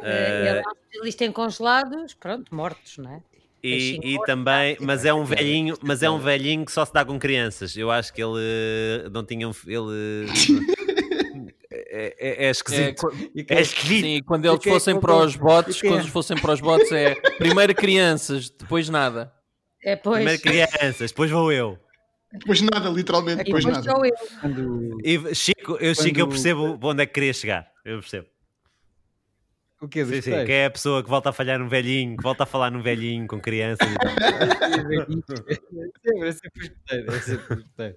É, ele é um especialista em congelados, pronto, mortos, não é? E, Peixinho e morto, também, mas é um velhinho, mas é um velhinho que só se dá com crianças. Eu acho que ele eh, não tinha um, ele é, *laughs* é- é É, esquisito. qu- É esquisito. sim, quando eles E é fossem para os e é? quando eles fossem para os botes é primeiro crianças, depois nada. É, pois. Primeiro crianças, depois vou eu. Depois nada, literalmente, E depois depois nada. sou eu. Quando- E Chico, eu, Chico, eu Quando- percebo onde é que querias chegar. Eu percebo. O quê? Sim, Dos sim, peixes? que é a pessoa que volta a falhar num velhinho, que volta a falar num velhinho com crianças e *laughs* tal. Sempre, eu sempre gostei.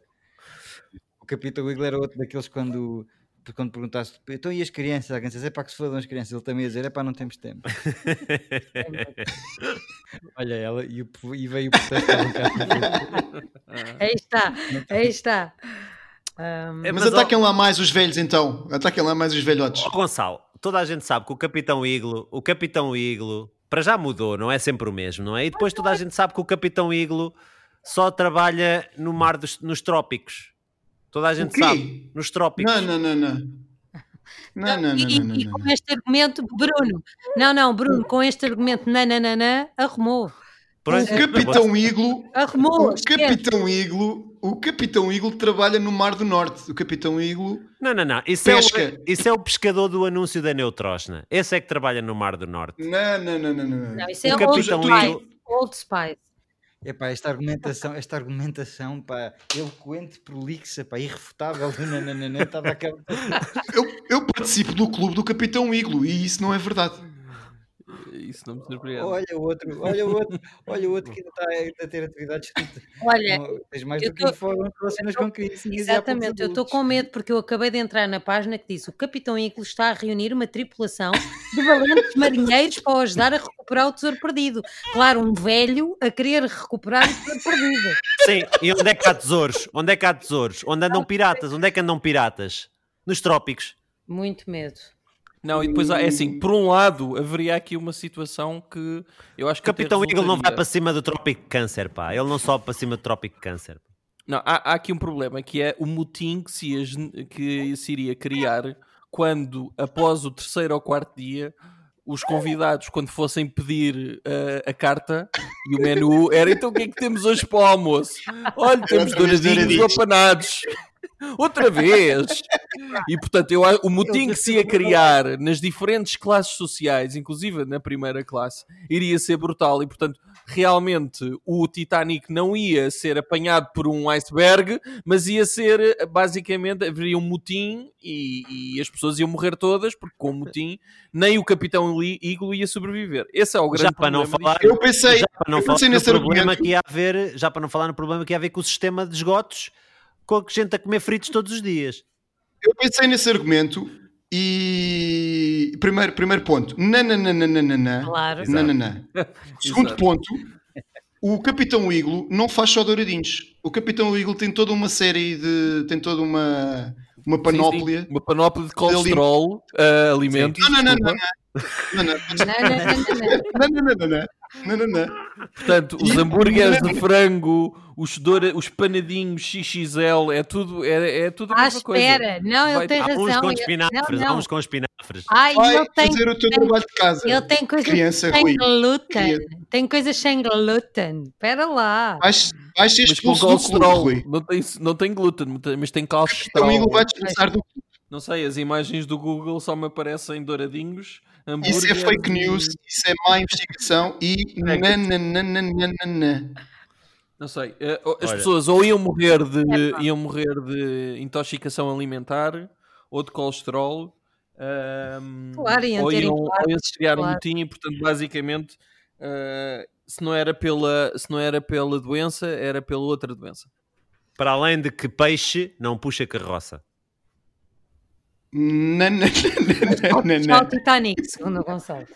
O Capitão Wiggle era outro daqueles quando, quando perguntaste então e as crianças? Alguém disse, é para que se fodam as crianças. Ele também ia dizer, é para não temos tempo. *laughs* Olha ela, e, o- e veio o protesto um. Aí está, aí está. Ahm, É, Mas, mas, ó- ataquem lá mais os velhos então. Ataquem lá mais os velhotes. Ó, Gonçalo, toda a gente sabe que o Capitão Iglo, o Capitão Iglo, para já mudou, não é sempre o mesmo, não é? E depois toda a gente sabe que o Capitão Iglo só trabalha no mar dos, nos trópicos. Toda a gente sabe, nos trópicos. Não, não, não, não. *laughs* Não, não, não, e, não, não, e não. com este argumento, Bruno, não, não, Bruno, com este argumento, nananana, arrumou. O Capitão Iglo Arrumou, O. Capitão Iglo, o Capitão Iglo trabalha no Mar do Norte. O Capitão Iglo, Não, não, não. Isso é, Pesca. o, isso é o pescador do anúncio da Neutrógena. Esse é que trabalha no Mar do Norte. não, não, não, não, não. Não, isso O é Old Capitão Spice. Iglo- Old Spice. Epá, esta argumentação, esta argumentação, pá, eloquente, prolixa, pá, irrefutável, nananana, estava aquela... Eu, eu participo do clube do Capitão Iglo e isso não é verdade. Isso não me surpreende. Olha o outro, olha o outro, olha o outro que ainda está ainda a ter atividades. *laughs* Olha, Não, Tens mais do que tô- um relações com poucos Exatamente, eu estou com medo porque eu acabei de entrar na página que diz o Capitão Iglo está a reunir uma tripulação de valentes marinheiros para o ajudar a recuperar o tesouro perdido. Claro, um velho a querer recuperar o tesouro perdido. Sim, e onde é que há tesouros? Onde é que há tesouros? Onde andam piratas? Onde é que andam piratas? Nos trópicos. Muito medo. Não, e depois há- é assim, por um lado, haveria aqui uma situação que eu acho que Capitão Eagle não vai para cima do Trópico de Câncer, pá. Ele não sobe para cima do Trópico de Câncer. Não, há, há aqui um problema que é o motim que se, que se iria criar quando, após o terceiro ou quarto dia, os convidados, quando fossem pedir uh, a carta e o menu, era então o que é que temos hoje para o almoço? Olha, temos douradinhos. apanados. Outra vez! E portanto, eu, o motim que se ia criar nas diferentes classes sociais, inclusive na primeira classe, iria ser brutal. E portanto, realmente o Titanic não ia ser apanhado por um iceberg, mas ia ser basicamente haveria um motim e, e as pessoas iam morrer todas, porque com o motim nem o Capitão Eagle ia sobreviver. Esse é o grande Já para não problema falar, Eu pensei, já para não eu falar no nesse problema argumento. que ia haver, já para não falar no problema que ia haver com o sistema de esgotos, com a gente a comer fritos todos os dias. Eu pensei nesse argumento e. Primeiro, primeiro ponto. Nananana. Claro. Nananã. Segundo *laughs* ponto. O Capitão Iglo não faz só douradinhos. O Capitão Iglo tem toda uma série de. tem toda uma. uma Sim, panóplia. sim, uma panóplia de colesterol, uh, alimentos. Não, não, não. Não, não. Não, não, não, não, não. Não, não, não, não. Não. Portanto, os hambúrgueres de *laughs* frango, os, doura, os panadinhos XXL, é tudo, é, é tudo a Ah, mesma coisa. espera, não, ele Vai- tem Há uns com ele- espinafres, não, há uns com espinafres. Ai, Vai ele tem, fazer o teu trabalho de casa. ele tem coisas Criança sem ruim. glúten. Criança. Tem coisas sem glúten. Espera lá. Vais, vais ser Mas com expulso do clube, colesterol, não tem, não tem glúten, mas tem Então colesterol. o Iglo vai descansar do Não sei, as imagens do Google só me aparecem douradinhos. Isso é fake e- news, isso é má investigação e nananana. Não sei, eh, as Olha. pessoas ou iam morrer de Epá. iam morrer de intoxicação alimentar ou de colesterol, ahm, Claro, iam ou ter iam, ou iam se criar um claro. motim e portanto basicamente eh, se não era pela se não era pela doença era pela outra doença. Para além de que peixe não puxa carroça. Só o Nananana. Titanic, segundo o Gonçalo.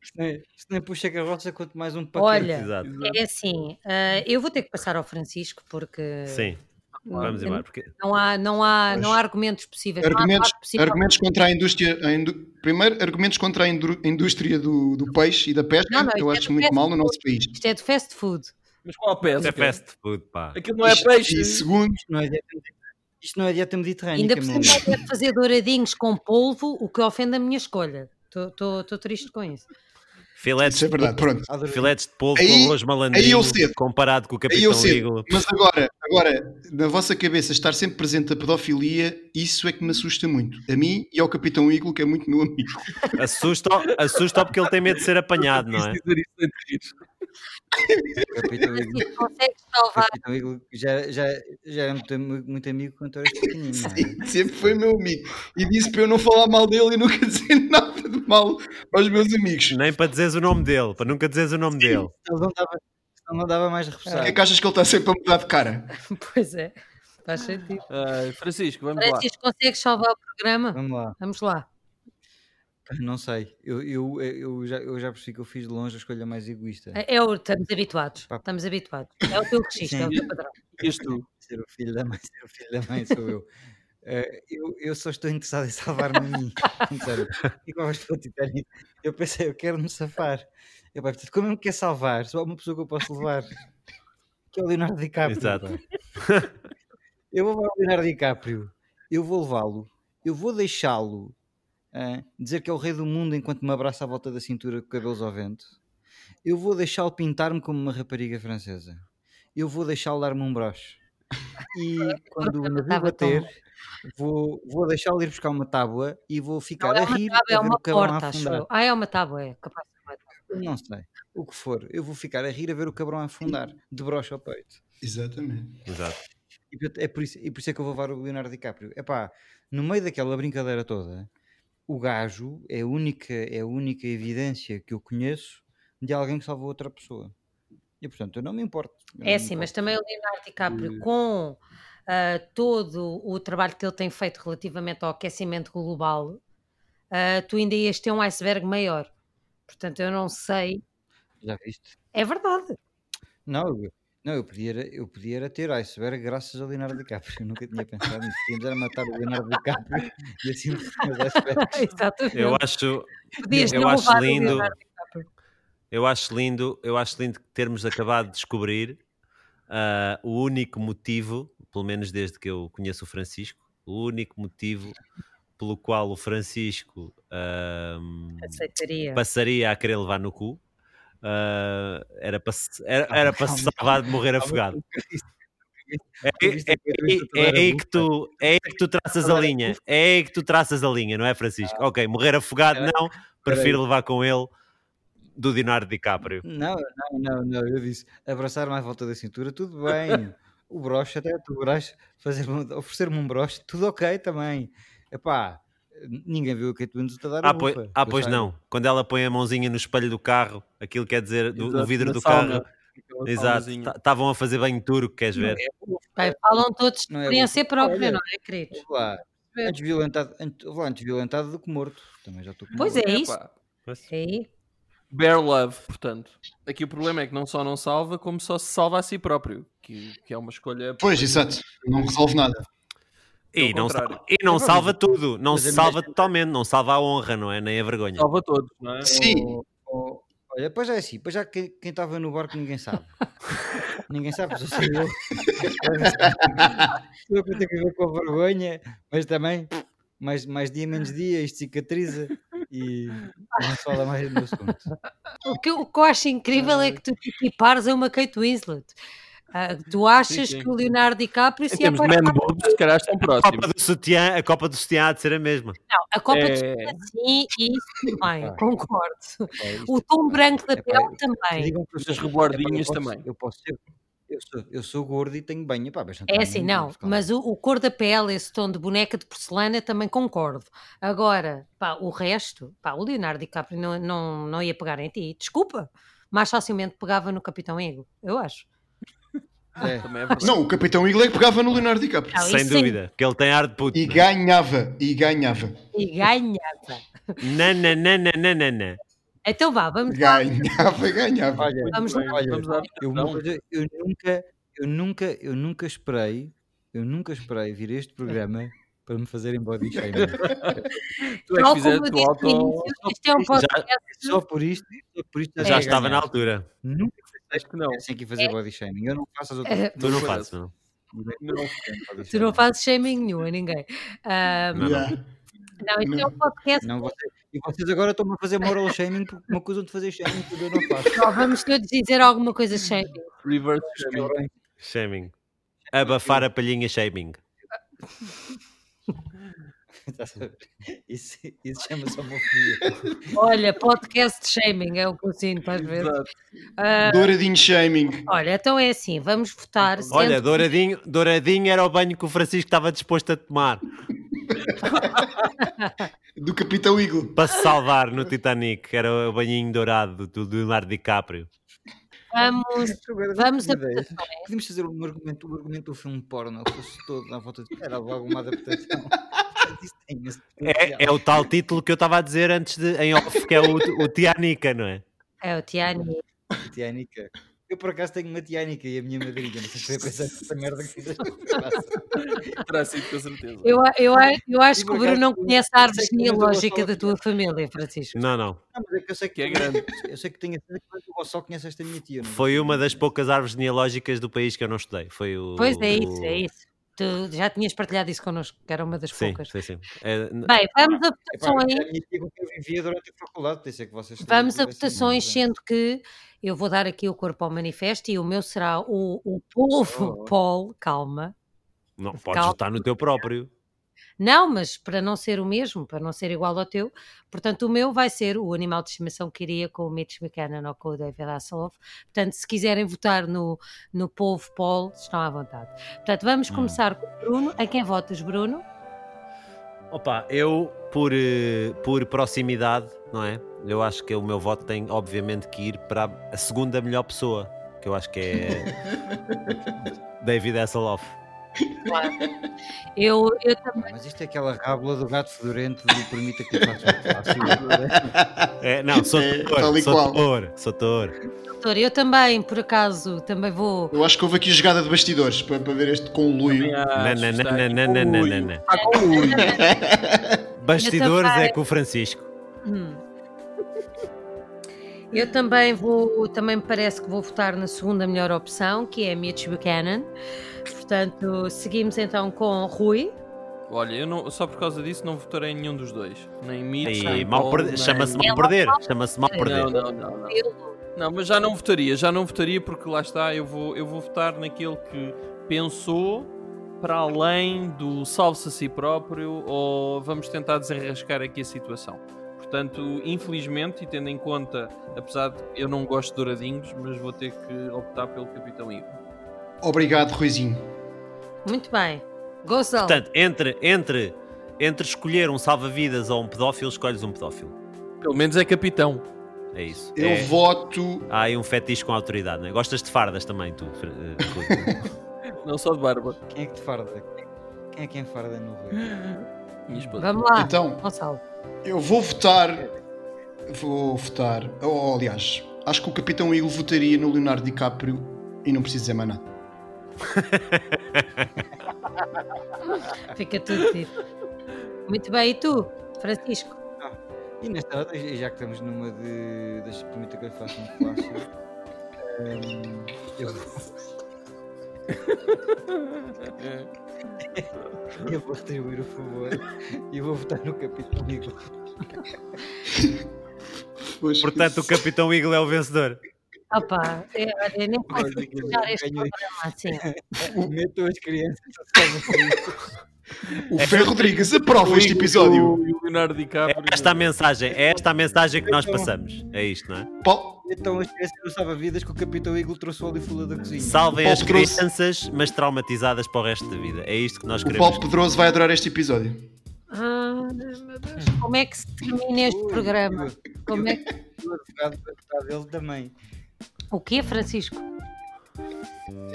Isto nem, isto nem puxa carroça quanto mais um paquete. Olha, Exato. é assim, ah, eu vou ter que passar ao Francisco porque Sim, vamos embora. Porque... não há, não há, não há argumentos possíveis. não há Argumentos, possível. argumentos contra a indústria. a indú- Primeiro, argumentos contra a indústria do, do peixe e da pesca, Não, não, que eu é acho muito mal no nosso país. Isto é de fast food. Mas qual a pesca? é fast food, pá. Aquilo não é Isto- peixe. E segundo, Isto não é dieta, mediterrânea. Ainda por cima amigo. eu quero fazer douradinhos com polvo, o que ofende a minha escolha. Estou triste com isso. Filetes, isso é verdade, pronto. Filetes de polvo Aí- com arroz malandrinho comparado com o Capitão Eagle. mas agora, agora, na vossa cabeça estar sempre presente a pedofilia, isso é que me assusta muito. A mim e ao Capitão Iglo, que é muito meu amigo. Assusta, assusta porque ele tem medo de ser apanhado, não é? Capitão Francisco, salvar? Capitão Iglo já, já, já era muito, muito amigo eras pequenino. não é? Sempre foi meu amigo. E disse para eu não falar mal dele e nunca *laughs* dizer nada de mal aos meus amigos. Nem para dizeres o nome dele, para nunca dizeres o nome dele. Ele não dava, ele não dava mais O repousado. que é que achas que ele está sempre a mudar de cara? *laughs* Pois é, faz sentido. Ah, Francisco, vamos lá. Francisco, consegues salvar o programa? Vamos lá. Vamos lá. Não sei. Eu, eu, eu, já, eu já percebi que eu fiz de longe a escolha mais egoísta. É, é o, estamos habituados. Pá. Estamos habituados. É o teu registro, é o teu padrão. Isto tu. Ser o filho da mãe, ser o filho da mãe sou eu. Eh, eu, eu só estou interessado em salvar-me a mim. Sério. Titanic, eu pensei, eu quero me safar. Eu, pá, portanto, como eu me quer salvar? Só há uma pessoa que eu posso levar. Que é o Leonardo DiCaprio. Exato. Eu vou levar o Leonardo DiCaprio. Eu vou levá-lo. Eu vou deixá-lo ah, dizer que é o rei do mundo enquanto me abraça à volta da cintura com cabelos ao vento. Eu vou deixá-lo pintar-me como uma rapariga francesa. Eu vou deixá-lo dar-me um broche. E *laughs* quando o navio bater, vou, vou deixá-lo ir buscar uma tábua e vou ficar Não é a uma rir tábua, a é ver uma o cabrão a porta, acho. Ah, é uma tábua, é capaz de. Não sei. O que for. Eu vou ficar a rir a ver o cabrão a afundar. De broche ao peito. Exatamente. Exato. E é por isso, e por isso é que eu vou levar o Leonardo DiCaprio. Epá, no meio daquela brincadeira toda, o gajo é a única, é a única evidência que eu conheço de alguém que salvou outra pessoa. E portanto, eu não me importo. É assim, mas também o Leonardo DiCaprio, de- com ah, todo o trabalho que ele tem feito relativamente ao aquecimento global, ah, tu ainda ias ter um iceberg maior. Portanto, eu não sei. Já viste? É verdade. Não, eu, não, eu podia, era- eu podia era ter iceberg graças ao Leonardo DiCaprio. Eu nunca tinha pensado nisso. Podíamos era matar o Leonardo DiCaprio e assim os icebergs. *laughs* Exatamente. Eu acho, Podias eu não acho lindo. Eu acho lindo, eu acho lindo termos acabado de descobrir ah, o único motivo, pelo menos desde que eu conheço o Francisco, o único motivo pelo qual o Francisco Aceitaria. passaria a querer levar no cu. Ah, era para se, era, era *laughs* para se salvar de morrer afogado. É, é- é é- é aí que tu, é aí que tu traças a linha. É aí que tu traças a linha, não é, Francisco? Ok, morrer afogado não, prefiro levar com ele do Leonardo DiCaprio. Não, não, não, não, eu disse abraçar-me à volta da cintura, tudo bem. *laughs* O broche, até tu broche, fazer oferecer-me um broche, tudo ok também. Epá, ninguém viu a Kate Winslet a dar a Ah, pois, bufa. ah, pois não. Quando ela põe a mãozinha no espelho do carro, aquilo quer dizer do, Exato, vidro na do sauna. carro. Exato. Estavam a fazer banho turco, queres ver? Bem, falam todos de Não é própria, Olha, não é, queridos? Antes violentado, antes, lá, antes violentado do que morto. Também já estou com Pois morto. é isso. É. Bear love, portanto. Aqui o problema é que não só não salva, como só se salva a si próprio. Que, que é uma escolha. Pois, exato. Não resolve nada. E não, salva, e não salva tudo, não mas se salva minha- totalmente, não salva a honra, não é? Nem a vergonha. Salva todos, não é? Sim. Olha, pois é assim, pois já que- quem estava no barco ninguém sabe. *laughs* ninguém sabe, só sei eu. *laughs* Sou que tenho que ver com a vergonha, mas também mais, mais dia, menos dia, isto cicatriza e não se fala mais no assunto. O que, eu- o que eu acho incrível é que tu te equipares a uma Kate Winslet. Ah, tu achas sim. que o Leonardo DiCaprio se termos de man boobs, se calhar estão A próximos. Copa do sutiã, a Copa do sutiã há de ser a mesma. Não, a Copa É. de sim, isso também, Epá. concordo. É, isto- O tom branco da pele também. digam que eu posso- também. Eu posso ser. Eu sou, eu sou gordo e tenho banho. Mas É assim, não, mas o, o cor da pele, esse tom de boneca de porcelana, também concordo. Agora, pá, o resto, pá, o Leonardo DiCaprio não, não, não ia pegar em ti, desculpa, mais facilmente pegava no Capitão Ego, eu acho. É. Também é verdade. Não, o Capitão é que pegava no Leonardo DiCaprio. Não, Sem isso sim. dúvida, porque ele tem ar de puto. E ganhava, e ganhava. E ganhava. Nananana. Então vá, vamos lá. Ganhava, ganhava. Olha, Vamos olha, vamos à eu, nunca, eu nunca, eu nunca esperei, eu nunca esperei vir a este programa para me fazerem body shaming. *laughs* Tu é que fizeste eu o auto. início, isto é um podcast. Só por isto, só por isto Já ia estava na ganhar. altura. Nunca Acho que não. pensei que fazer body shaming. Eu não faço as outras Eh, Tu não fazes, não. Não, Tu não fazes shaming nenhum a ninguém. Ah, Não, não. Isto é um podcast. Não, vocês, e vocês agora estão-me a fazer moral shaming porque me acusam de fazer shaming porque eu não faço. Só vamos todos dizer alguma coisa shaming. Reverse shaming. Shaming. Abafar a palhinha shaming. *laughs* *laughs* Isso, isso chama-se homofobia. Olha, podcast shaming é o que eu sinto às vezes. Ah, Douradinho shaming. olha, então é assim, vamos votar. Olha, douradinho, douradinho era o banho que o Francisco estava disposto a tomar *laughs* Do Capitão Eagle. para se salvar no Titanic. Era o banhinho dourado do, do Leonardo DiCaprio. Vamos, vamos a. Podíamos fazer um argumento, um argumento do filme porno, fosse todo na volta de. Era logo uma adaptação. *laughs* É, é o tal título que eu estava a dizer antes de, em off, que é o, o Tianica, não é? É o Tiani. Tianica. Eu por acaso tenho uma Tianica e a minha madrinha. Não sei se foi a pensar *laughs* nessa merda que fizeste. Terá sido com certeza. Eu, eu, eu acho que o Bruno não conhece a árvore genealógica da tua família, Francisco. Não, não. Não, mas é que eu sei que, Que é grande. Eu sei que tenho a certeza que o Gonçalo conhece esta minha tia. não é? Foi uma das poucas árvores genealógicas do país que eu não estudei. Foi o. Pois é isso, é isso. Tu já tinhas partilhado isso connosco, que era uma das Sim, poucas. sim, sim. É, Bem, vamos a votações. eu vivia durante a faculdade. Pensei que vocês Vamos a votações, sendo que eu vou dar aqui o corpo ao manifesto e o meu será o, o povo. Oh. Paul, calma. não, podes Calma. votar no teu próprio. Não, mas para não ser o mesmo, para não ser igual ao teu, portanto, o meu vai ser o animal de estimação que iria com o Mitch Buchanan ou com o David Hasselhoff. Portanto, se quiserem votar no, no povo Paul, estão à vontade. Portanto, vamos Hum. começar com o Bruno. A quem votas, Bruno? Opa, eu, por, eh, por proximidade, não é? Eu acho que o meu voto tem, obviamente, que ir para a segunda melhor pessoa, que eu acho que é *laughs* David Hasselhoff. Eu, eu também. Mas isto é aquela rábula do gato fedorento do permita que eu faça o É, não, sou É, e sou touro, sou touro. doutor, eu também, por acaso, também vou. Eu acho que houve aqui jogada de bastidores para, para ver este conluio. Não, não, não, não, com não, o não. Bastidores é com o Francisco. Hum. Eu também vou, também me parece que vou votar na segunda melhor opção, que é Mitch Buchanan. Portanto, seguimos então com Rui. Olha, eu não, só por causa disso não votarei em nenhum dos dois. Nem Mitch, E nem mal nem- Chama-se mal perder. Chama-se mal perder. Não, não, não, não. Não, mas já não votaria, já não votaria porque lá está, eu vou, eu vou votar naquele que pensou para além do salve-se a si próprio ou vamos tentar desenrascar aqui a situação. Portanto, infelizmente, e tendo em conta, apesar de eu não gosto de douradinhos, mas vou ter que optar pelo Capitão Igor. Obrigado, Ruizinho. Muito bem. Gonçalo. Portanto, entre, entre, entre escolher um salva-vidas ou um pedófilo, escolhes um pedófilo. Pelo menos é capitão. É isso. Eu É- voto. Há aí um fetiche com autoridade, não é? Gostas de fardas também, tu, eh? *laughs* Não só de barba. Quem é que te farda? Quem é quem farda no Rio? *laughs* Minha esposa. Vamos lá. Então, Gonçalo. eu vou votar. Vou votar. Ou, aliás, acho que o Capitão Eagle votaria no Leonardo DiCaprio e não preciso dizer mais nada. *laughs* Fica tudo dito. Muito bem. E tu, Francisco? E nesta hora, já que estamos numa de. Deixa permita que eu faça um flash. hum, *laughs* eu, eu vou retribuir o favor e vou votar no Capitão Eagle. Pois, Portanto, o Capitão Eagle é o vencedor. Opa, é, olha, nem posso fechar este ganhei. programa assim. *laughs* Meto as crianças o Ferro Rodrigues aprova este episódio. E o Leonardo É DiCaprio. esta a mensagem, é esta a mensagem que nós passamos. É isto, não é? Paulo, Então as crianças não salva-vidas que o Capitão Eagle trouxe o óleo fula da cozinha. Salvem as Pedroso. crianças, mas traumatizadas para o resto da vida. É isto que nós o queremos. Paulo Pedroso vai adorar este episódio. Ah, meu Deus. Como é que se termina este programa? Como é que... O advogado vai votar dele também. O quê, Francisco?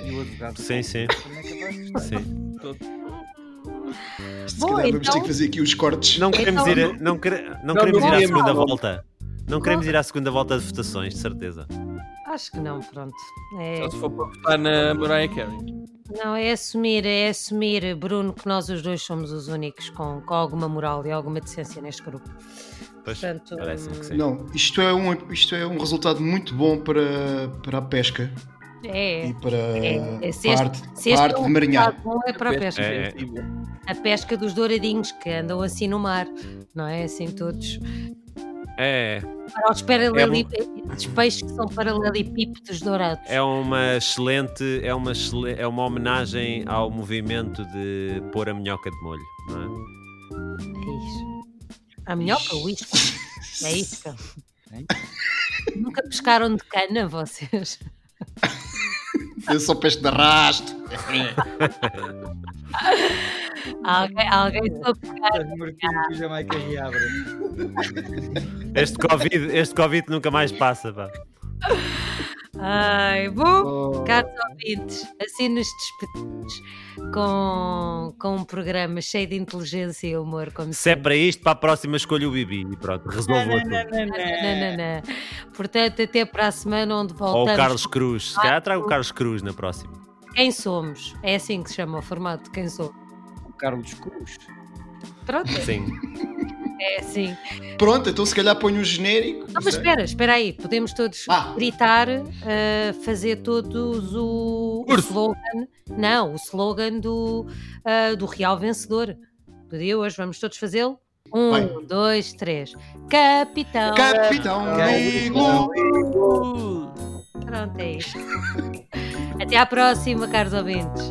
E o advogado. Sim, sim. Como é que vai? Sim. Se Bom, calhar vamos ter então- que fazer aqui os cortes. Não queremos ir, Então- a- não, quere- não Não, queremos ir à queremos, segunda não. volta. Não queremos ir à segunda volta de votações, de certeza. Acho que não, pronto. É, Só se for para votar na Mariah Carey. não, é assumir, é assumir, Bruno, que nós os dois somos os únicos com, com alguma moral e alguma decência neste grupo. Pois, Portanto, parece-me que sim. Não, isto é, um, isto é um resultado muito bom para, para a pesca É, e para, é, é, se para a este- arte, se para este a é arte um de bom, é para a pesca. É, é. A pesca dos douradinhos que andam assim no mar, não é? Assim todos. É, Para os paralelepípedos, peixes que são paralelepípedos dourados. é uma excelente, é uma, é uma homenagem ao movimento de pôr a minhoca de molho, não é? É isso. A minhoca, o isco. É isso. *laughs* Nunca pescaram de cana, vocês? *laughs* Eu sou peixe de arrasto. *laughs* Alguém, alguém soube. Este Covid, este Covid nunca mais passa, pá. Ai, bom, Oh, caros ouvintes, assim nos despedimos com, com um programa cheio de inteligência e humor, como Se é para isto, para a próxima escolha o Bibi e pronto, resolvam tudo. Não, não, não. Portanto, até para a semana onde Ou voltamos. o Carlos Cruz, se calhar trago o Carlos Cruz na próxima. Quem somos? É assim que se chama o formato, quem sou. o Carlos Cruz. Pronto, Sim. *laughs* é assim. Pronto, então se calhar ponho o genérico. Não, mas espera, espera aí, podemos todos Ah. gritar, eh, fazer todos o, o slogan, não, o slogan do, eh, do Real Vencedor do dia hoje, vamos todos fazê-lo? Um, Vai. dois, três. Capitão. Capitão Iglo. Pronto, é isto. Até à próxima, caros ouvintes.